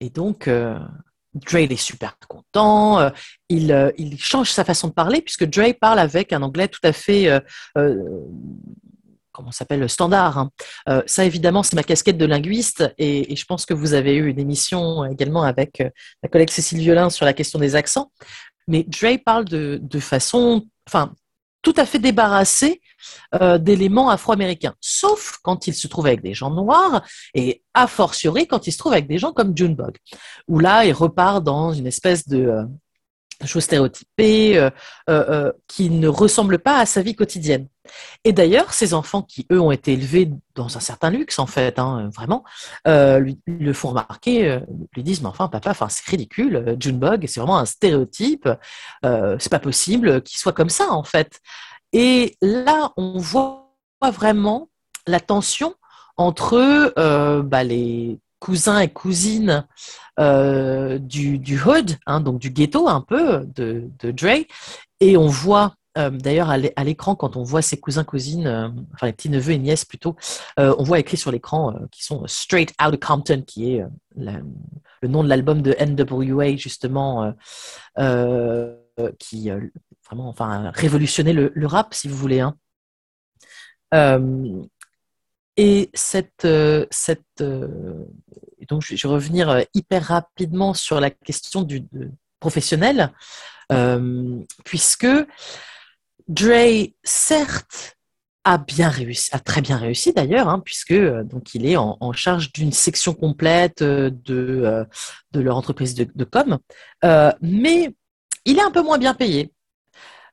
et donc Dre est super content, il, il change sa façon de parler puisque Dre parle avec un anglais tout à fait comment s'appelle, standard. Hein. Euh, ça, évidemment, c'est ma casquette de linguiste et, je pense que vous avez eu une émission également avec euh, ma collègue Cécile Violin sur la question des accents. Mais Dre parle de, façon, enfin, tout à fait débarrassée euh, d'éléments afro-américains, sauf quand il se trouve avec des gens noirs et a fortiori quand il se trouve avec des gens comme Junebug, où là, il repart dans une espèce de choses stéréotypées euh, euh, euh, qui ne ressemblent pas à sa vie quotidienne. Et d'ailleurs, ces enfants qui, eux, ont été élevés dans un certain luxe, en fait, hein, vraiment, lui, le font remarquer, lui disent, mais enfin, papa, c'est ridicule, Junebug, c'est vraiment un stéréotype, c'est pas possible qu'il soit comme ça, en fait. Et là, on voit vraiment la tension entre bah, les cousins et cousines euh, du, du, hood, hein, donc du ghetto un peu de, de Dre. Et on voit euh, d'ailleurs à l'écran, quand on voit ses cousins, cousines, euh, enfin les petits neveux et nièces plutôt, on voit écrit sur l'écran qui sont Straight Out of Compton, qui est le nom de l'album de NWA justement, qui vraiment enfin révolutionné le, le, rap si vous voulez. Hein. Et cette, euh, cette euh, donc je vais revenir euh, hyper rapidement sur la question du professionnel, puisque Dre, certes, a bien réussi, a très bien réussi d'ailleurs, hein, puisque donc il est en, charge d'une section complète de, de leur entreprise de, com, mais il est un peu moins bien payé.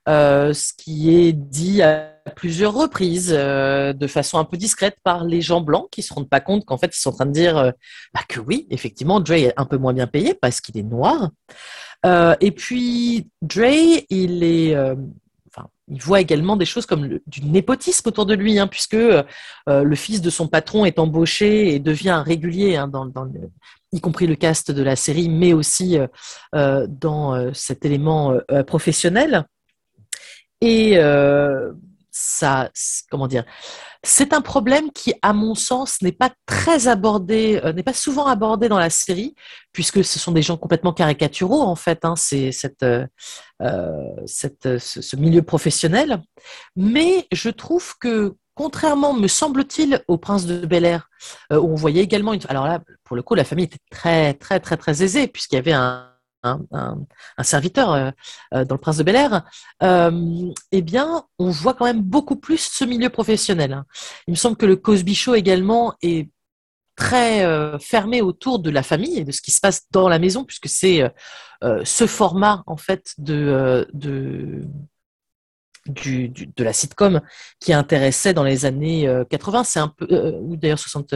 Ce qui est dit à plusieurs reprises, euh, de façon un peu discrète par les gens blancs qui se rendent pas compte qu'en fait ils sont en train de dire euh, bah, que oui, effectivement, Dre est un peu moins bien payé parce qu'il est noir. et puis Dre, il est, enfin, il voit également des choses comme du népotisme autour de lui, hein, puisque le fils de son patron est embauché et devient un régulier hein, dans, y compris le cast de la série, mais aussi dans cet élément professionnel. Et euh, ça, comment dire, c'est un problème qui, à mon sens, n'est pas très abordé, euh, n'est pas souvent abordé dans la série, puisque ce sont des gens complètement caricaturaux en fait. Hein, c'est cette, euh, cette, ce, milieu professionnel. Mais je trouve que contrairement, me semble-t-il, au prince de Bel Air, où on voyait également une. Alors là, pour le coup, la famille était très, très, très, très aisée, puisqu'il y avait un, un, serviteur euh, euh, dans le Prince de Bel Air, euh, eh bien, on voit quand même beaucoup plus ce milieu professionnel. Hein. Il me semble que le Cosby Show également est très fermé autour de la famille et de ce qui se passe dans la maison, puisque c'est ce format en fait de, de de la sitcom qui intéressait dans les années 80, c'est un peu, ou d'ailleurs 60,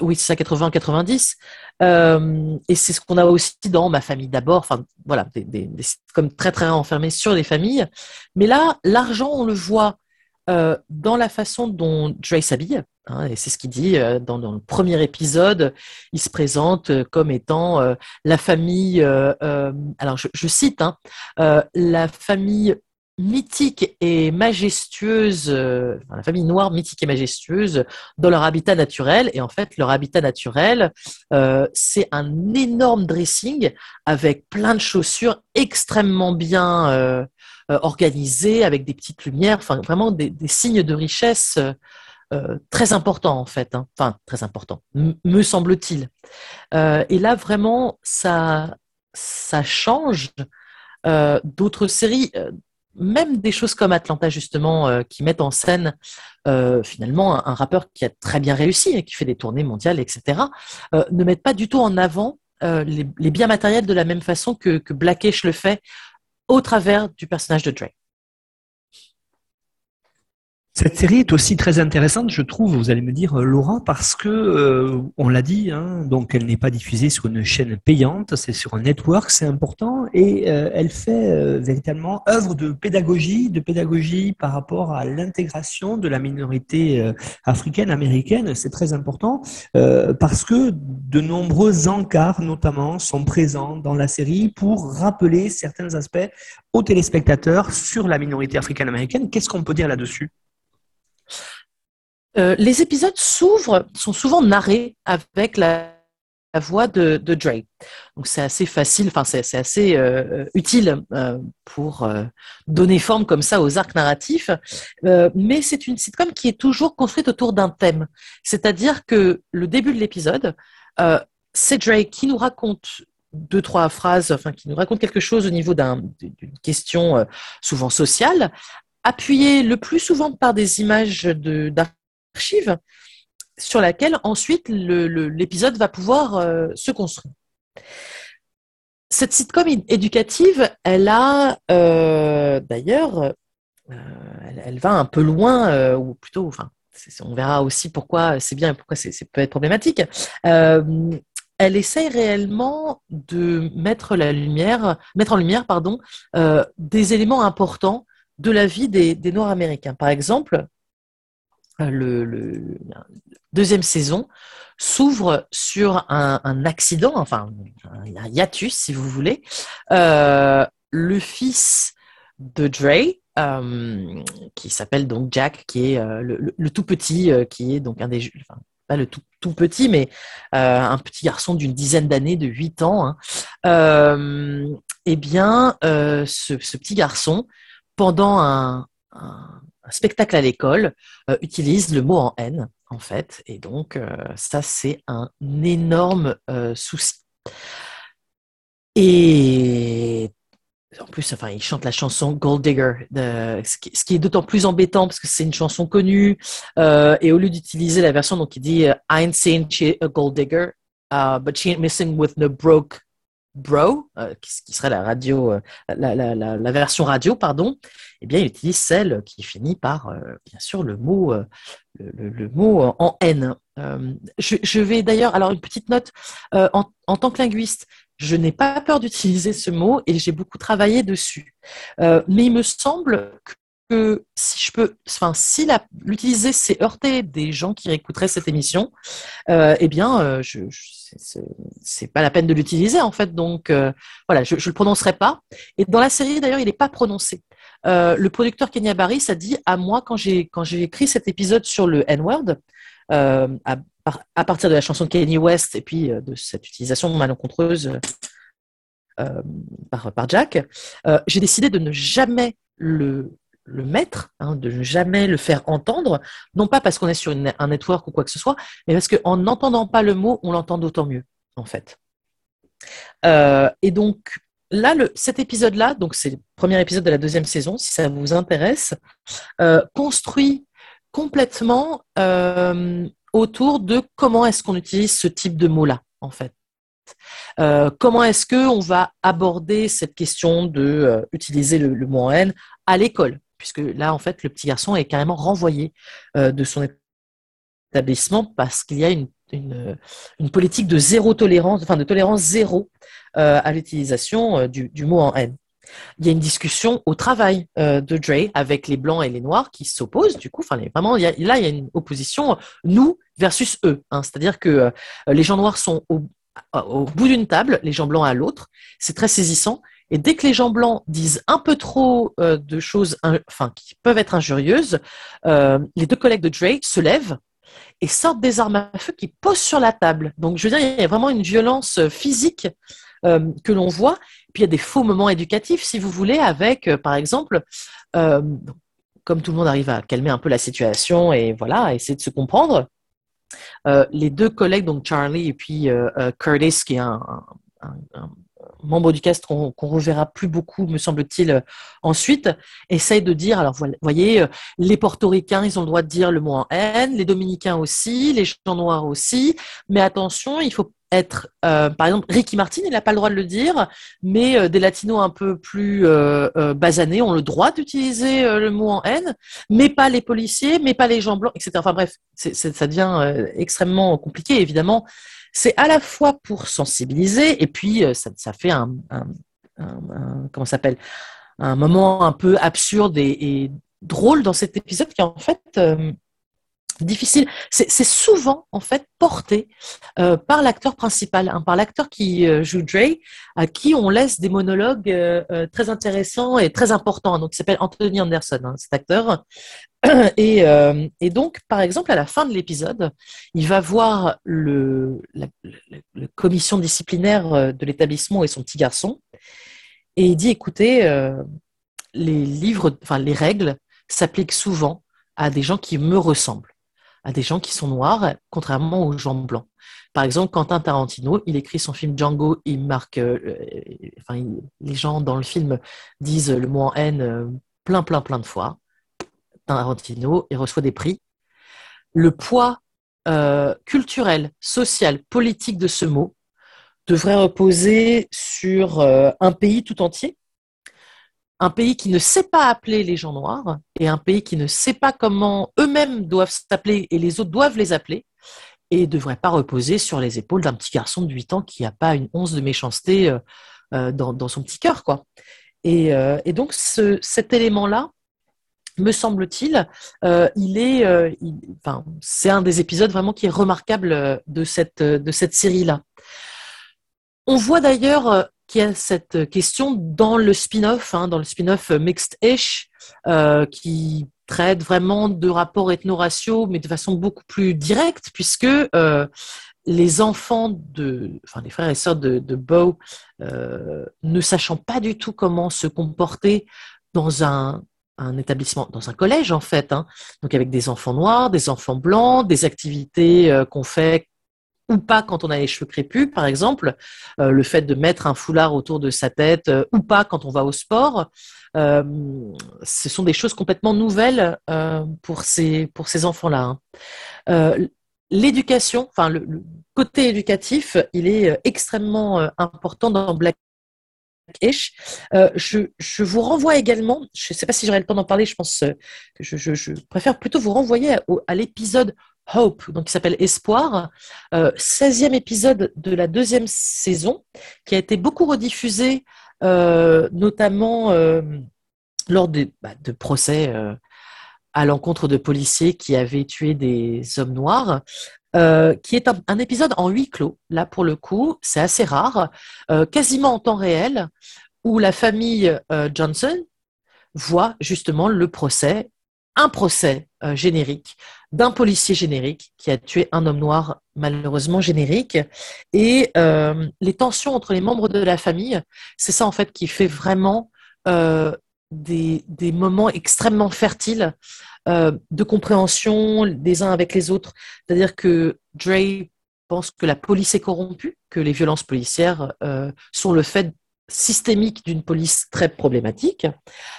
oui, c'est ça, 80, 90. et c'est ce qu'on a aussi dans Ma famille d'abord, enfin, voilà, des, sitcoms très, très enfermés sur les familles. Mais là, l'argent, on le voit dans la façon dont Dre s'habille. Hein, et c'est ce qu'il dit dans, le premier épisode. Il se présente comme étant la famille. alors, je, je cite hein, la famille mythique et majestueuse, euh, la famille noire mythique et majestueuse dans leur habitat naturel. Et en fait, leur habitat naturel, euh, c'est un énorme dressing avec plein de chaussures extrêmement bien euh, organisées, avec des petites lumières, vraiment des, signes de richesse très importants en fait. Hein. Enfin, très importants, me semble-t-il. et là, vraiment, ça, ça change. d'autres séries même des choses comme Atlanta justement euh, qui mettent en scène euh, finalement un, rappeur qui a très bien réussi et qui fait des tournées mondiales, etc., euh, ne mettent pas du tout en avant les, biens matériels de la même façon que, que Blackish le fait au travers du personnage de Drake. Cette série est aussi très intéressante, je trouve, vous allez me dire, euh, Laura, parce que, euh, on l'a dit, hein, donc elle n'est pas diffusée sur une chaîne payante, c'est sur un network, c'est important, et euh, elle fait véritablement œuvre de pédagogie, de pédagogie par rapport à l'intégration de la minorité africaine, américaine, c'est très important, parce que de nombreux encarts, notamment, sont présents dans la série pour rappeler certains aspects aux téléspectateurs sur la minorité africaine-américaine. Qu'est-ce qu'on peut dire là-dessus? Euh, les épisodes s'ouvrent, sont souvent narrés avec la, voix de, de, Dre. Donc c'est assez facile, enfin c'est assez euh, utile euh, pour donner forme comme ça aux arcs narratifs. mais c'est une sitcom qui est toujours construite autour d'un thème. C'est-à-dire que le début de l'épisode, c'est Dre qui nous raconte deux trois phrases, enfin qui nous raconte quelque chose au niveau d'une question souvent sociale, appuyé le plus souvent par des images sur laquelle ensuite l'épisode va pouvoir euh, se construire. Cette sitcom éducative, elle a euh, d'ailleurs, euh, elle, va un peu loin, ou plutôt, on verra aussi pourquoi c'est bien et pourquoi c'est peut être problématique. elle essaye réellement de mettre la lumière, mettre en lumière, pardon, des éléments importants de la vie des, Noirs américains. Par exemple, euh, le, deuxième saison s'ouvre sur un, accident, enfin un hiatus si vous voulez. Euh, le fils de Dre, euh, qui s'appelle donc Jack, qui est le, tout petit, qui est donc un des, enfin, pas le tout, tout petit, mais un petit garçon d'une dizaine d'années, de 8 ans. Hein. eh bien, ce, petit garçon pendant un, spectacle à l'école, euh, utilise le mot en haine, en fait. Et donc, euh, ça, c'est un énorme euh, souci. Et en plus, enfin, il chante la chanson Gold Digger, ce, qui, est d'autant plus embêtant parce que c'est une chanson connue. et au lieu d'utiliser la version, donc il dit I ain't saying she a gold digger, uh, but she ain't missing with no broke Bro, euh, qui, serait la radio, la, version radio, pardon, eh bien, il utilise celle qui finit par, euh, bien sûr, le mot, le, mot en N. Je, vais d'ailleurs, alors une petite note, en, en, tant que linguiste, je n'ai pas peur d'utiliser ce mot et j'ai beaucoup travaillé dessus. mais il me semble que si je peux, enfin, si l'utiliser, c'est heurter des gens qui écouteraient cette émission, eh bien, je c'est pas la peine de l'utiliser en fait. Donc euh, voilà, je, ne le prononcerai pas. Et dans la série d'ailleurs, il n'est pas prononcé. Euh, le producteur Kenya Barris a dit à moi quand j'ai écrit cet épisode sur le N-word euh, à, partir de la chanson de Kanye West et puis de cette utilisation malencontreuse par, par Jack, j'ai décidé de ne jamais le le mettre, hein, de ne jamais le faire entendre, non pas parce qu'on est sur un network ou quoi que ce soit, mais parce qu'en n'entendant pas le mot, on l'entend d'autant mieux, en fait. Euh, et donc, là, cet épisode-là, donc c'est le premier épisode de la deuxième saison, si ça vous intéresse, euh, construit complètement euh, autour de comment est-ce qu'on utilise ce type de mot-là, en fait. comment est-ce qu'on va aborder cette question de utiliser le, le, mot en haine à l'école puisque là, en fait, le petit garçon est carrément renvoyé euh, de son établissement parce qu'il y a une, politique de zéro tolérance, enfin de tolérance zéro euh, à l'utilisation euh, du, mot en haine. Il y a une discussion au travail de Dre avec les blancs et les noirs qui s'opposent. Du coup, enfin, vraiment, là, il y a une opposition nous versus eux. Hein. C'est-à-dire que les gens noirs sont au bout d'une table, les gens blancs à l'autre. C'est très saisissant. Et dès que les gens blancs disent un peu trop euh, de choses enfin, qui peuvent être injurieuses, euh, les deux collègues de Drake se lèvent et sortent des armes à feu qui posent sur la table. Donc, je veux dire, il y a vraiment une violence euh, physique que l'on voit. Puis, il y a des faux moments éducatifs, si vous voulez, avec, par exemple, comme tout le monde arrive à calmer un peu la situation et voilà, essayer de se comprendre, les deux collègues, donc Charlie et puis Curtis, qui est un membre du cast qu'on reverra plus beaucoup, me semble-t-il, euh, ensuite, essaye de dire, alors voyez, euh, les portoricains, ils ont le droit de dire le mot en haine, les dominicains aussi, les gens noirs aussi, mais attention, il faut être, euh, par exemple, Ricky Martin, il n'a pas le droit de le dire, mais des latinos un peu plus basanés ont le droit d'utiliser le mot en haine, mais pas les policiers, mais pas les gens blancs, etc. Enfin bref, ça devient extrêmement compliqué, évidemment. C'est à la fois pour sensibiliser, et puis euh, ça, fait un, comment s'appelle, un moment un peu absurde et, drôle dans cet épisode qui est en fait euh, difficile. C'est souvent en fait porté euh, par l'acteur principal, hein, par l'acteur qui joue Dre, à qui on laisse des monologues très intéressants et très importants. Donc, il s'appelle Anthony Anderson, hein, cet acteur. Et, euh, et donc, par exemple, à la fin de l'épisode, il va voir le, la, commission disciplinaire euh, de l'établissement et son petit garçon, et il dit, écoutez, euh, les livres, enfin les règles s'appliquent souvent à des gens qui me ressemblent, à des gens qui sont noirs, contrairement aux gens blancs. Par exemple, Quentin Tarantino, il écrit son film Django, il marque, enfin, les gens dans le film disent le mot en haine plein, plein, plein de fois. Tarantino, il reçoit des prix. Le poids euh, culturel, social, politique de ce mot devrait reposer sur euh, un pays tout entier, un pays qui ne sait pas appeler les gens noirs et un pays qui ne sait pas comment eux-mêmes doivent s'appeler et les autres doivent les appeler et ne devrait pas reposer sur les épaules d'un petit garçon de 8 ans qui n'a pas une once de méchanceté euh, dans, son petit cœur. Et, donc ce, cet élément-là, me semble-t-il, euh, il est, euh, enfin, c'est un des épisodes vraiment qui est remarquable euh, de cette, de cette série-là. On voit d'ailleurs qu'il y a cette question dans le spin-off, hein, dans le spin-off Mixed-ish, euh, qui traite vraiment de rapports ethno-raciaux, mais de façon beaucoup plus directe, puisque les enfants de, enfin les frères et sœurs de, de euh, ne sachant pas du tout comment se comporter dans un, un établissement, dans un collège en fait, hein, donc avec des enfants noirs, des enfants blancs, des activités euh, qu'on fait ou pas quand on a les cheveux crépus, par exemple, euh, le fait de mettre un foulard autour de sa tête euh, ou pas quand on va au sport, ce sont des choses complètement nouvelles pour ces, pour ces enfants-là. hein. L'éducation, enfin le, le côté éducatif, il est extrêmement important dans Euh, je, je vous renvoie également, je ne sais pas si j'aurai le temps d'en parler, je pense euh, que je, je- préfère plutôt vous renvoyer à, l'épisode Hope, donc qui s'appelle Espoir, euh, 16e épisode de la deuxième saison, qui a été beaucoup rediffusé, euh, notamment euh, lors de, bah, de procès euh, à l'encontre de policiers qui avaient tué des hommes noirs, euh, qui est un, épisode en huis clos. Là, pour le coup, c'est assez rare, euh, quasiment en temps réel, où la famille euh, Johnson voit justement le procès, un procès générique d'un policier générique qui a tué un homme noir malheureusement générique. Et les tensions entre les membres de la famille, c'est ça en fait qui fait vraiment des moments extrêmement fertiles euh, de compréhension des uns avec les autres. C'est-à-dire que Dre pense que la police est corrompue, que les violences policières euh, sont le fait systémique d'une police très problématique,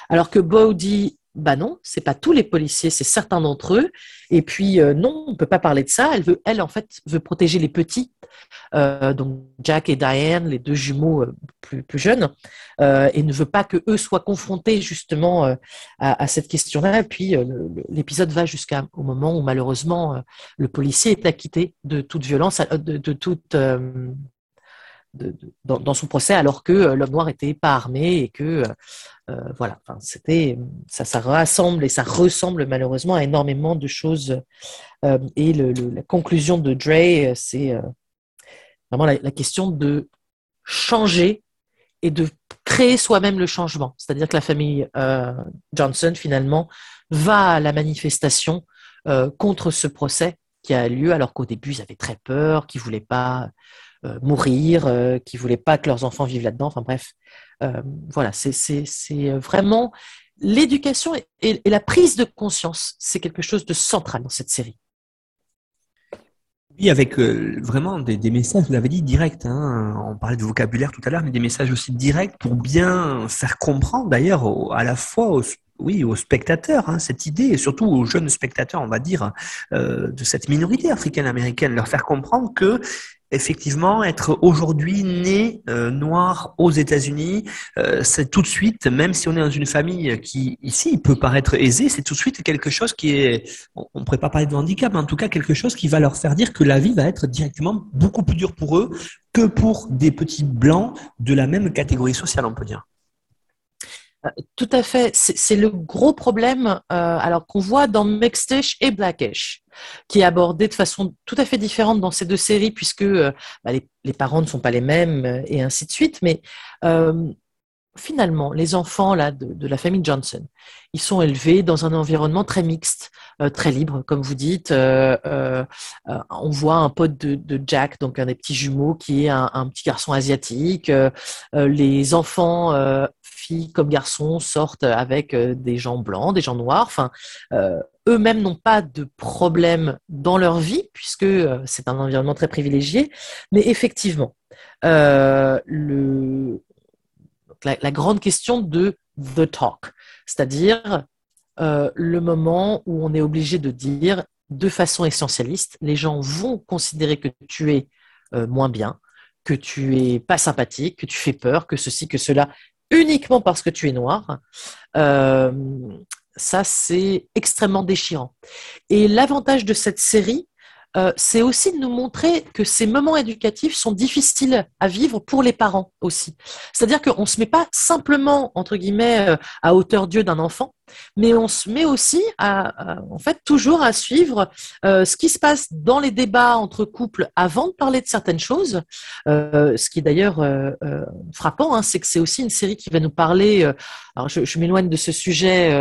alors que Bo dit bah non, c'est pas tous les policiers, c'est certains d'entre eux. Et puis euh, non, on peut pas parler de ça. Elle veut, elle en fait, veut protéger les petits, euh, donc Jack et Diane, les deux jumeaux euh, plus, jeunes, et ne veut pas que eux soient confrontés justement à, cette question-là. Et puis l'épisode va jusqu'au moment où malheureusement le policier est acquitté de toute violence, de, toute dans, son procès, alors que euh, l'homme noir était pas armé et que euh, voilà, enfin, c'était ça, rassemble et ça ressemble malheureusement à énormément de choses. Euh, et la conclusion de Dre, c'est euh, vraiment la, question de changer et de créer soi-même le changement. C'est-à-dire que la famille euh, Johnson finalement va à la manifestation euh, contre ce procès qui a lieu, alors qu'au début ils avaient très peur, qu'ils voulaient pas euh, mourir, euh, qui voulaient pas que leurs enfants vivent là-dedans. Enfin bref, euh, voilà, c'est vraiment l'éducation et, la prise de conscience, c'est quelque chose de central dans cette série. Oui, avec euh, vraiment des, messages, vous l'avez dit, directs. Hein, on parlait de vocabulaire tout à l'heure, mais des messages aussi directs pour bien faire comprendre, d'ailleurs, à la fois aux, oui, aux spectateurs, hein, cette idée, et surtout aux jeunes spectateurs, on va dire, euh, de cette minorité africaine-américaine, leur faire comprendre que effectivement, être aujourd'hui né euh, noir aux États-Unis, euh, c'est tout de suite, même si on est dans une famille qui ici peut paraître aisée, c'est tout de suite quelque chose qui est, on ne pourrait pas parler de handicap, mais en tout cas quelque chose qui va leur faire dire que la vie va être directement beaucoup plus dure pour eux que pour des petits blancs de la même catégorie sociale, on peut dire. Euh, tout à fait. C'est le gros problème euh, alors qu'on voit dans Mixedish et Blackish, qui est abordé de façon tout à fait différente dans ces deux séries, puisque euh, bah, les, parents ne sont pas les mêmes et ainsi de suite. Mais finalement, les enfants là, de, la famille Johnson, ils sont élevés dans un environnement très mixte, très libre, comme vous dites. on voit un pote de, Jack, donc un des petits jumeaux, qui est un, petit garçon asiatique. les enfants filles comme garçons sortent avec euh, des gens blancs, des gens noirs. Enfin, euh, eux-mêmes n'ont pas de problème dans leur vie puisque euh, c'est un environnement très privilégié. Mais effectivement, le, la, grande question de the talk, c'est-à-dire le moment où on est obligé de dire de façon essentialiste, les gens vont considérer que tu es moins bien, que tu es pas sympathique, que tu fais peur, que ceci, que cela, uniquement parce que tu es noir, euh, ça c'est extrêmement déchirant. Et l'avantage de cette série, euh, c'est aussi de nous montrer que ces moments éducatifs sont difficiles à vivre pour les parents aussi. C'est-à-dire qu'on ne se met pas simplement, entre guillemets, euh, à hauteur Dieu d'un enfant, mais on se met aussi à, en fait, toujours à suivre euh, ce qui se passe dans les débats entre couples avant de parler de certaines choses. ce qui est d'ailleurs frappant, hein, c'est que c'est aussi une série qui va nous parler. alors, je, m'éloigne de ce sujet,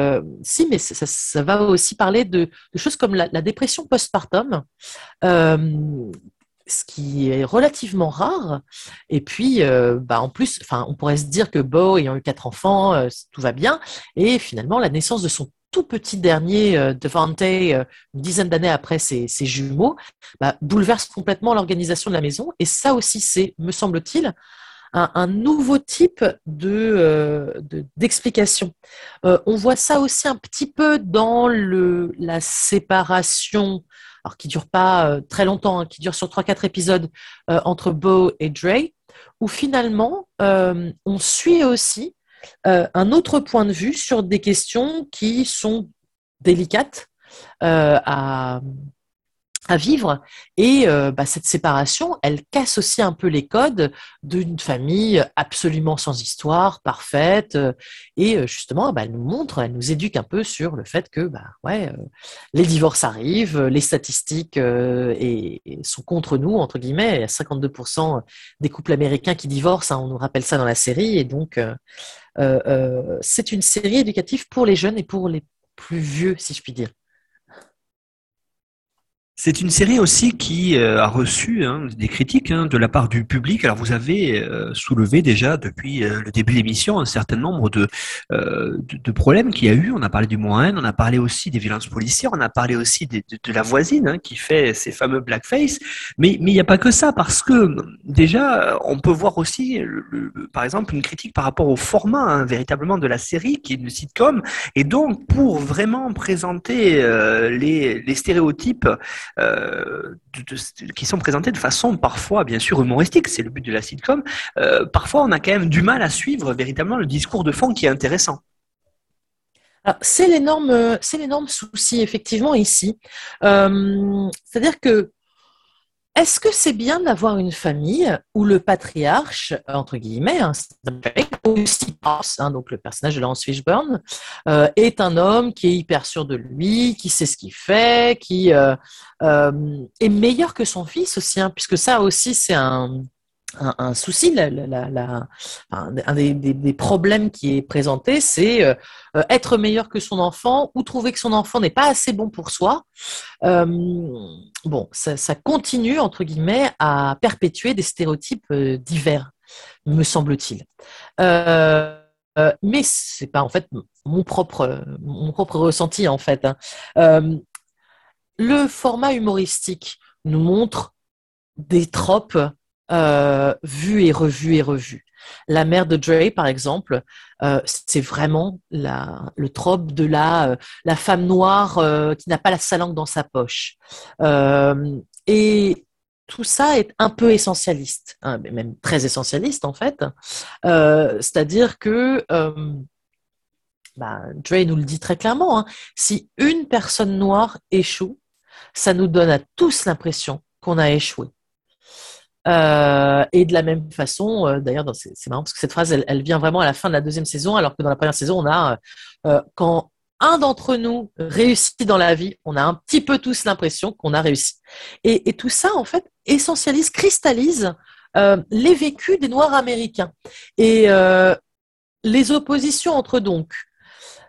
si, mais ça, va aussi parler de, choses comme la, la dépression postpartum. Euh, ce qui est relativement rare. Et puis, euh, bah, en plus, on pourrait se dire que Beau, ayant eu quatre enfants, euh, tout va bien. Et finalement, la naissance de son tout petit dernier, Devante, une dizaine d'années après ses, jumeaux, bah, bouleverse complètement l'organisation de la maison. Et ça aussi, c'est, me semble-t-il, un, nouveau type de d'explication. on voit ça aussi un petit peu dans le, la séparation alors qui dure pas euh, très longtemps, hein, qui dure sur 3-4 épisodes euh, entre Bo et Dre, où finalement euh, on suit aussi un autre point de vue sur des questions qui sont délicates à, à vivre. Et euh, bah, cette séparation, elle casse aussi un peu les codes d'une famille absolument sans histoire, parfaite. Et euh, justement, bah, elle nous montre, elle nous éduque un peu sur le fait que bah, ouais, euh, les divorces arrivent, les statistiques sont contre nous, entre guillemets. Il y a 52% des couples américains qui divorcent, hein, on nous rappelle ça dans la série. Et donc, c'est une série éducative pour les jeunes et pour les plus vieux, si je puis dire. C'est une série aussi qui euh, a reçu hein, des critiques hein, de la part du public. Alors vous avez euh, soulevé déjà depuis euh, le début de l'émission un certain nombre de, de, problèmes qu'il y a eu. On a parlé du moyen, on a parlé aussi des violences policières, on a parlé aussi de, la voisine hein, qui fait ces fameux blackface. Mais il n'y a pas que ça parce que déjà on peut voir aussi, par exemple, une critique par rapport au format véritablement de la série qui est une sitcom. Et donc pour vraiment présenter les, les stéréotypes euh, qui sont présentés de façon parfois, bien sûr, humoristique, c'est le but de la sitcom, euh, parfois on a quand même du mal à suivre véritablement le discours de fond qui est intéressant. L'énorme, c'est l'énorme souci effectivement ici. Euh, c'est-à-dire que est-ce que c'est bien d'avoir une famille où le patriarche, entre guillemets, hein, aussi hein, donc le personnage de Lance Fishburne, euh, est un homme qui est hyper sûr de lui, qui sait ce qu'il fait, qui euh, euh, est meilleur que son fils aussi, hein, puisque ça aussi c'est un, un, souci, un des, problèmes qui est présenté, c'est euh, être meilleur que son enfant ou trouver que son enfant n'est pas assez bon pour soi. Euh, bon, ça, continue, entre guillemets, à perpétuer des stéréotypes euh, divers, me semble-t-il. mais c'est pas en fait mon propre, mon propre ressenti en fait. Hein. le format humoristique nous montre des tropes euh, vu et revu et revu. La mère de Dre, par exemple, euh, c'est vraiment le trope de la, euh, femme noire qui n'a pas la sa langue dans sa poche. et tout ça est un peu essentialiste, hein, même très essentialiste en fait. Euh, c'est-à-dire que euh, bah, Dre nous le dit très clairement, hein, si une personne noire échoue, ça nous donne à tous l'impression qu'on a échoué. Euh, et de la même façon, d'ailleurs, c'est marrant parce que cette phrase, elle, vient vraiment à la fin de la deuxième saison, alors que dans la première saison, on a quand un d'entre nous réussit dans la vie, on a un petit peu tous l'impression qu'on a réussi. Et, tout ça, en fait, essentialise, cristallise euh, les vécus des Noirs américains. Et euh, les oppositions entre donc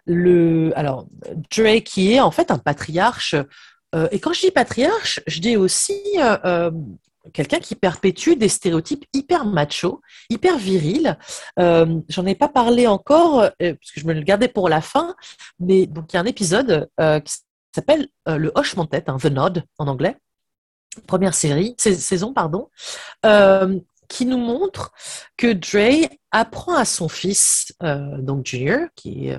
le, alors Drake qui est en fait un patriarche. Euh, et quand je dis patriarche, je dis aussi quelqu'un qui perpétue des stéréotypes hyper macho, hyper virils. Euh, J'en ai pas parlé encore, euh, parce que je me le gardais pour la fin, mais donc il y a un épisode euh, qui s'appelle euh, Le hochement de tête, hein, The Nod en anglais, première série, saison, pardon, qui nous montre que Dre apprend à son fils, donc Junior, qui est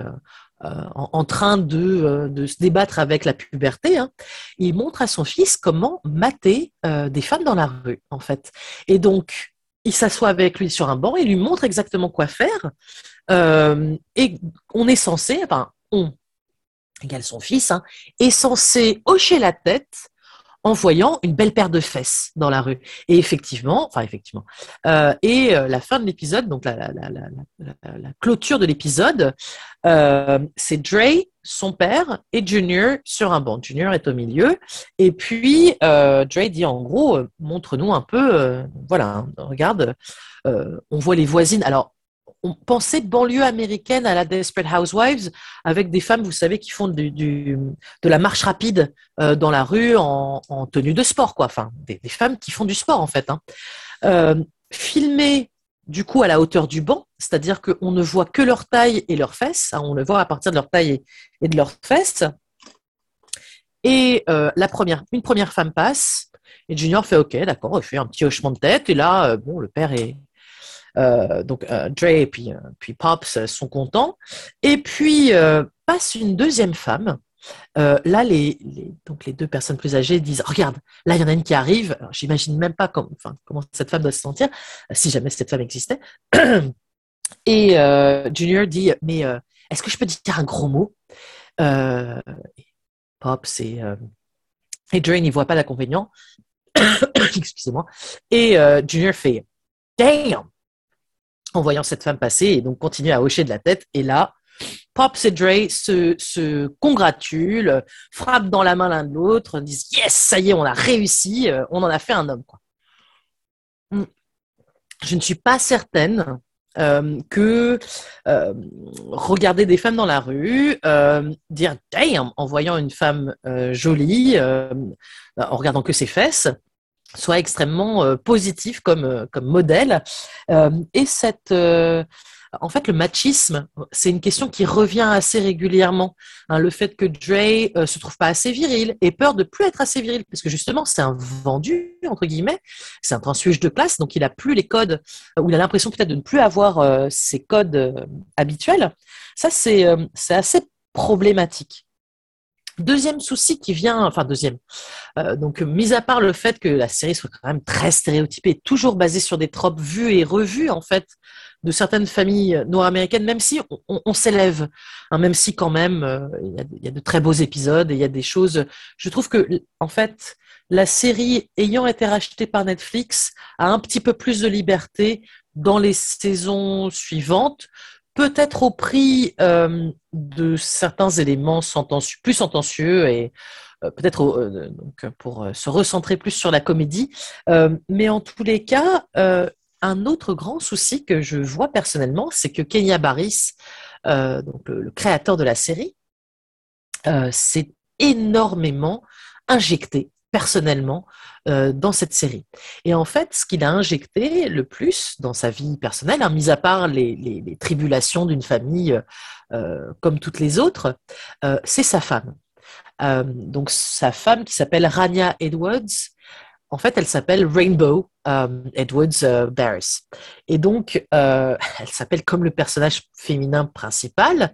euh, en, train euh, de, se débattre avec la puberté, hein, il montre à son fils comment mater euh, des femmes dans la rue, en fait. Et donc, il s'assoit avec lui sur un banc et lui montre exactement quoi faire. et on est censé, enfin, on, égale son fils, hein, est censé hocher la tête en voyant une belle paire de fesses dans la rue. Et effectivement, enfin effectivement, euh, et euh, la fin de l'épisode, donc la, clôture de l'épisode, euh, c'est Dre, son père, et Junior sur un banc. Junior est au milieu, et puis Dre dit en gros, montre-nous un peu, voilà, regarde, on voit les voisines. Alors on pensait banlieue américaine à la Desperate Housewives avec des femmes, vous savez, qui font de la marche rapide euh, dans la rue en, tenue de sport, quoi. Enfin, des, femmes qui font du sport en fait. Hein. Euh, filmé du coup à la hauteur du banc, c'est-à-dire qu'on ne voit que leur taille et leurs fesses. Hein, on le voit à partir de leur taille et, de leurs fesses. Et euh, une première femme passe. Et Junior fait OK, d'accord, il fait un petit hochement de tête. Et là, bon, le père est, donc euh, Dre et puis, euh, puis Pops sont contents. Et puis passe une deuxième femme. là, les, donc les deux personnes plus âgées disent Regarde, là, il y en a une qui arrive. J'imagine même pas comment, cette femme doit se sentir, si jamais cette femme existait. Et Junior dit Mais est-ce que je peux dire un gros mot? Pops et, et Dre n'y voit pas d'inconvénient. Excusez-moi. Et Junior fait Damn en voyant cette femme passer et donc continue à hocher de la tête. Et là, Pops et Dre se, congratulent, frappent dans la main l'un de l'autre, disent Yes, ça y est, on a réussi, euh, on en a fait un homme. Hmm. Je ne suis pas certaine euh, que euh, regarder des femmes dans la rue, dire damn en voyant une femme jolie, en regardant que ses fesses, soit extrêmement euh, positif comme, euh, modèle. Euh, et cette, en fait, le machisme, c'est une question qui revient assez régulièrement. Hein, le fait que Dre se trouve pas assez viril et peur de plus être assez viril, parce que justement, c'est un vendu entre guillemets, c'est un transfuge de classe, donc il a plus les codes, ou il a l'impression peut-être de ne plus avoir ses codes habituels. Ça, c'est assez problématique. Deuxième souci qui vient, enfin deuxième, euh, donc mis à part le fait que la série soit quand même très stéréotypée, toujours basée sur des tropes vues et revues en fait de certaines familles noires américaines, même si on, s'élève, hein, même si quand même euh, il y, a de très beaux épisodes et il y a des choses. Je trouve que en fait la série ayant été rachetée par Netflix a un petit peu plus de liberté dans les saisons suivantes peut-être au prix euh, de certains éléments plus sentencieux et euh, peut-être euh, pour se recentrer plus sur la comédie. mais en tous les cas, un autre grand souci que je vois personnellement, c'est que Kenya Barris, donc le, créateur de la série, s'est énormément injecté personnellement euh, dans cette série. Et en fait, ce qu'il a injecté le plus dans sa vie personnelle, hein, mis à part les, tribulations d'une famille euh, comme toutes les autres, euh, c'est sa femme. donc sa femme qui s'appelle Rania Edwards, en fait, elle s'appelle Rainbow Edwards Barris. Et donc, elle s'appelle comme le personnage féminin principal.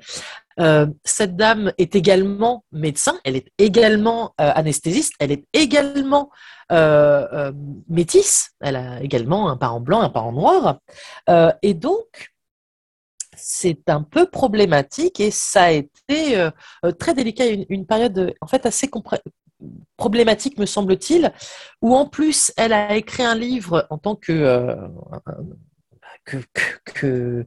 Cette dame est également médecin, elle est également anesthésiste, elle est également métisse, elle a également un parent blanc, un parent noir. et donc, c'est un peu problématique et ça a été très délicat, une, période en fait assez problématique, me semble-t-il, où en plus, elle a écrit un livre en tant que... Euh,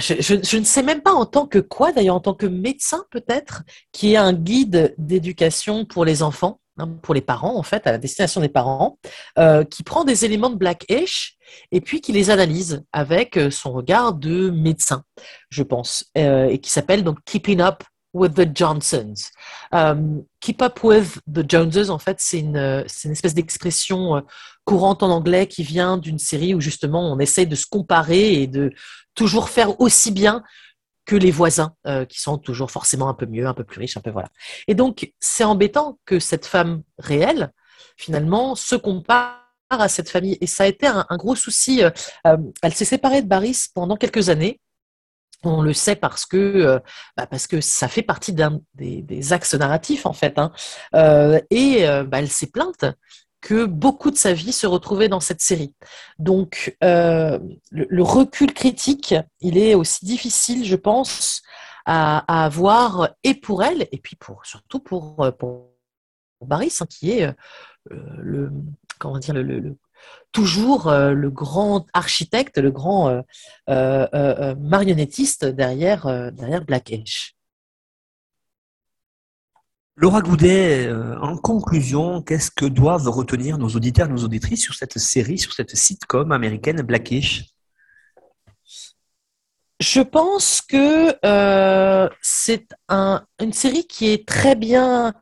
je, ne sais même pas en tant que quoi, d'ailleurs, en tant que médecin peut-être, qui est un guide d'éducation pour les enfants, hein, pour les parents, en fait, à la destination des parents, euh, qui prend des éléments de Blackish et puis qui les analyse avec euh, son regard de médecin, je pense, et qui s'appelle donc Keeping Up with the Johnsons. Um, keep up with the Joneses, en fait, c'est une, une, espèce d'expression euh, courante en anglais qui vient d'une série où justement on essaye de se comparer et de toujours faire aussi bien que les voisins, euh, qui sont toujours forcément un peu mieux, un peu plus riches, un peu voilà. Et donc, c'est embêtant que cette femme réelle, finalement, se compare à cette famille. Et ça a été un, gros souci. Euh, elle s'est séparée de Baris pendant quelques années. On le sait parce que, euh, bah, parce que ça fait partie des, axes narratifs, en fait. Hein. Euh, et euh, bah, elle s'est plainte que beaucoup de sa vie se retrouvait dans cette série. Donc, le, recul critique, il est aussi difficile, je pense, à, avoir, et pour elle, et puis pour, surtout pour, pour Baris, hein, qui est le, comment dire, le, toujours euh, le grand architecte, le grand euh, euh, marionnettiste derrière, derrière Black Edge. Laura Goudet, en conclusion, qu'est-ce que doivent retenir nos auditeurs, nos auditrices sur cette série, sur cette sitcom américaine Blackish Je pense que c'est une série qui est très bien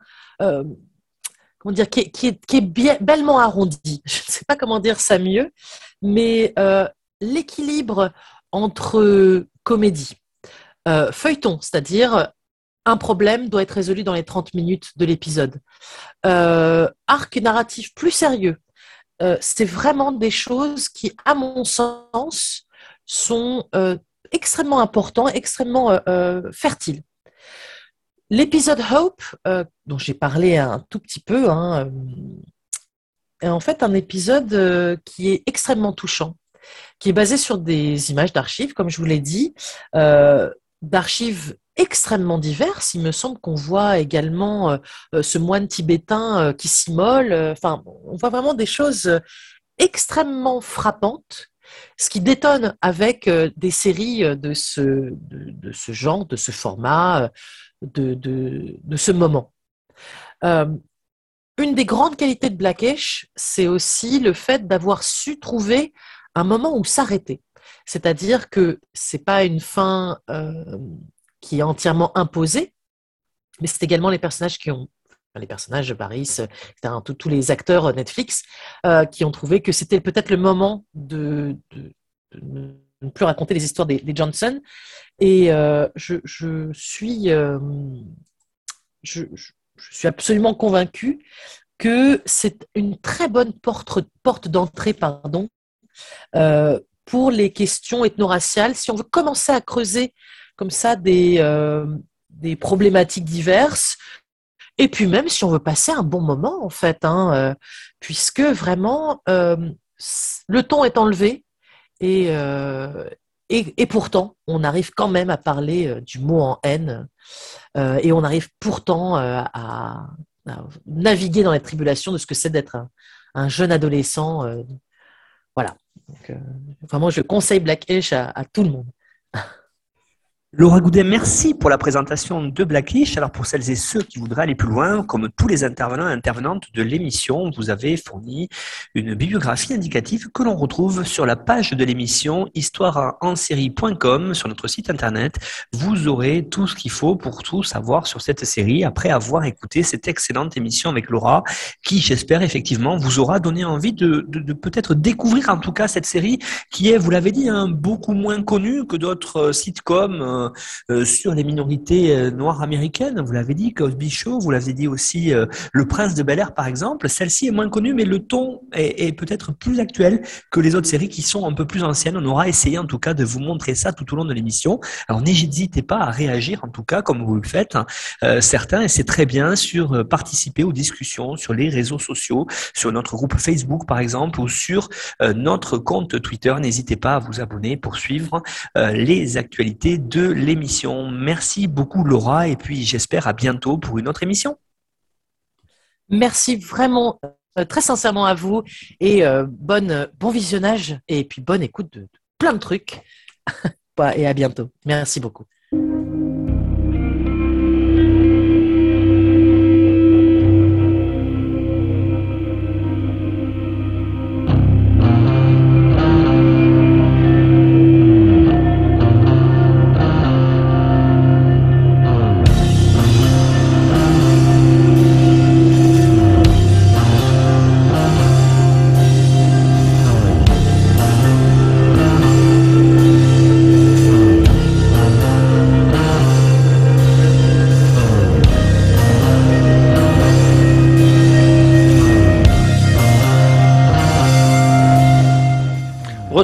dire, qui est, bellement arrondi. Je ne sais pas comment dire ça mieux, mais euh, l'équilibre entre comédie, euh, feuilleton, c'est-à-dire un problème doit être résolu dans les 30 minutes de l'épisode, euh, arc narratif plus sérieux, c'est vraiment des choses qui, à mon sens, sont extrêmement importants, extrêmement fertiles. L'épisode Hope, euh, dont j'ai parlé un tout petit peu, hein, euh, est en fait un épisode euh, qui est extrêmement touchant, qui est basé sur des images d'archives, comme je vous l'ai dit, d'archives extrêmement diverses. Il me semble qu'on voit également ce moine tibétain qui s'immole. Enfin, on voit vraiment des choses extrêmement frappantes ce qui détonne avec des séries de ce, de, ce genre, de ce format, de, ce moment. Euh, une des grandes qualités de Blackish, c'est aussi le fait d'avoir su trouver un moment où s'arrêter. C'est-à-dire que c'est pas une fin euh, qui est entièrement imposée, mais c'est également les personnages qui ont les personnages de Paris, tous les acteurs Netflix, euh, qui ont trouvé que c'était peut-être le moment de, ne plus raconter les histoires des Johnson et euh, je, suis, euh, je, suis absolument convaincue que c'est une très bonne porte, porte d'entrée pardon, euh, pour les questions ethno-raciales. Si on veut commencer à creuser comme ça des, des problématiques diverses, et puis même si on veut passer un bon moment en fait, hein, puisque vraiment le ton est enlevé et, et, pourtant, on arrive quand même à parler euh, du mot en haine euh, et on arrive pourtant euh, à, naviguer dans les tribulations de ce que c'est d'être un, jeune adolescent. voilà. vraiment, je conseille Black Ash à tout le monde. Laura Goudet, merci pour la présentation de Blackish. Alors pour celles et ceux qui voudraient aller plus loin, comme tous les intervenants et intervenantes de l'émission, vous avez fourni une bibliographie indicative que l'on retrouve sur la page de l'émission histoireensérie.com sur notre site internet. Vous aurez tout ce qu'il faut pour tout savoir sur cette série après avoir écouté cette excellente émission avec Laura qui, j'espère effectivement, vous aura donné envie de, peut-être découvrir en tout cas cette série qui est, vous l'avez dit, hein, beaucoup moins connue que d'autres sitcoms euh, euh, sur les minorités euh, noires américaines. Vous l'avez dit, Cosby Show, vous l'avez dit aussi, Le Prince de Bel Air, par exemple. Celle-ci est moins connue, mais le ton est, peut-être plus actuel que les autres séries qui sont un peu plus anciennes. On aura essayé en tout cas de vous montrer ça tout au long de l'émission. Alors n'hésitez pas à réagir, en tout cas, comme vous le faites, certains, et c'est très bien, sur participer aux discussions sur les réseaux sociaux, sur notre groupe Facebook, par exemple, ou sur notre compte Twitter. N'hésitez pas à vous abonner pour suivre les actualités de l'émission. Merci beaucoup Laura et puis j'espère à bientôt pour une autre émission. Merci vraiment euh, très sincèrement à vous et euh, bonne, bon visionnage et puis bonne écoute de, de plein de trucs. et à bientôt. Merci beaucoup.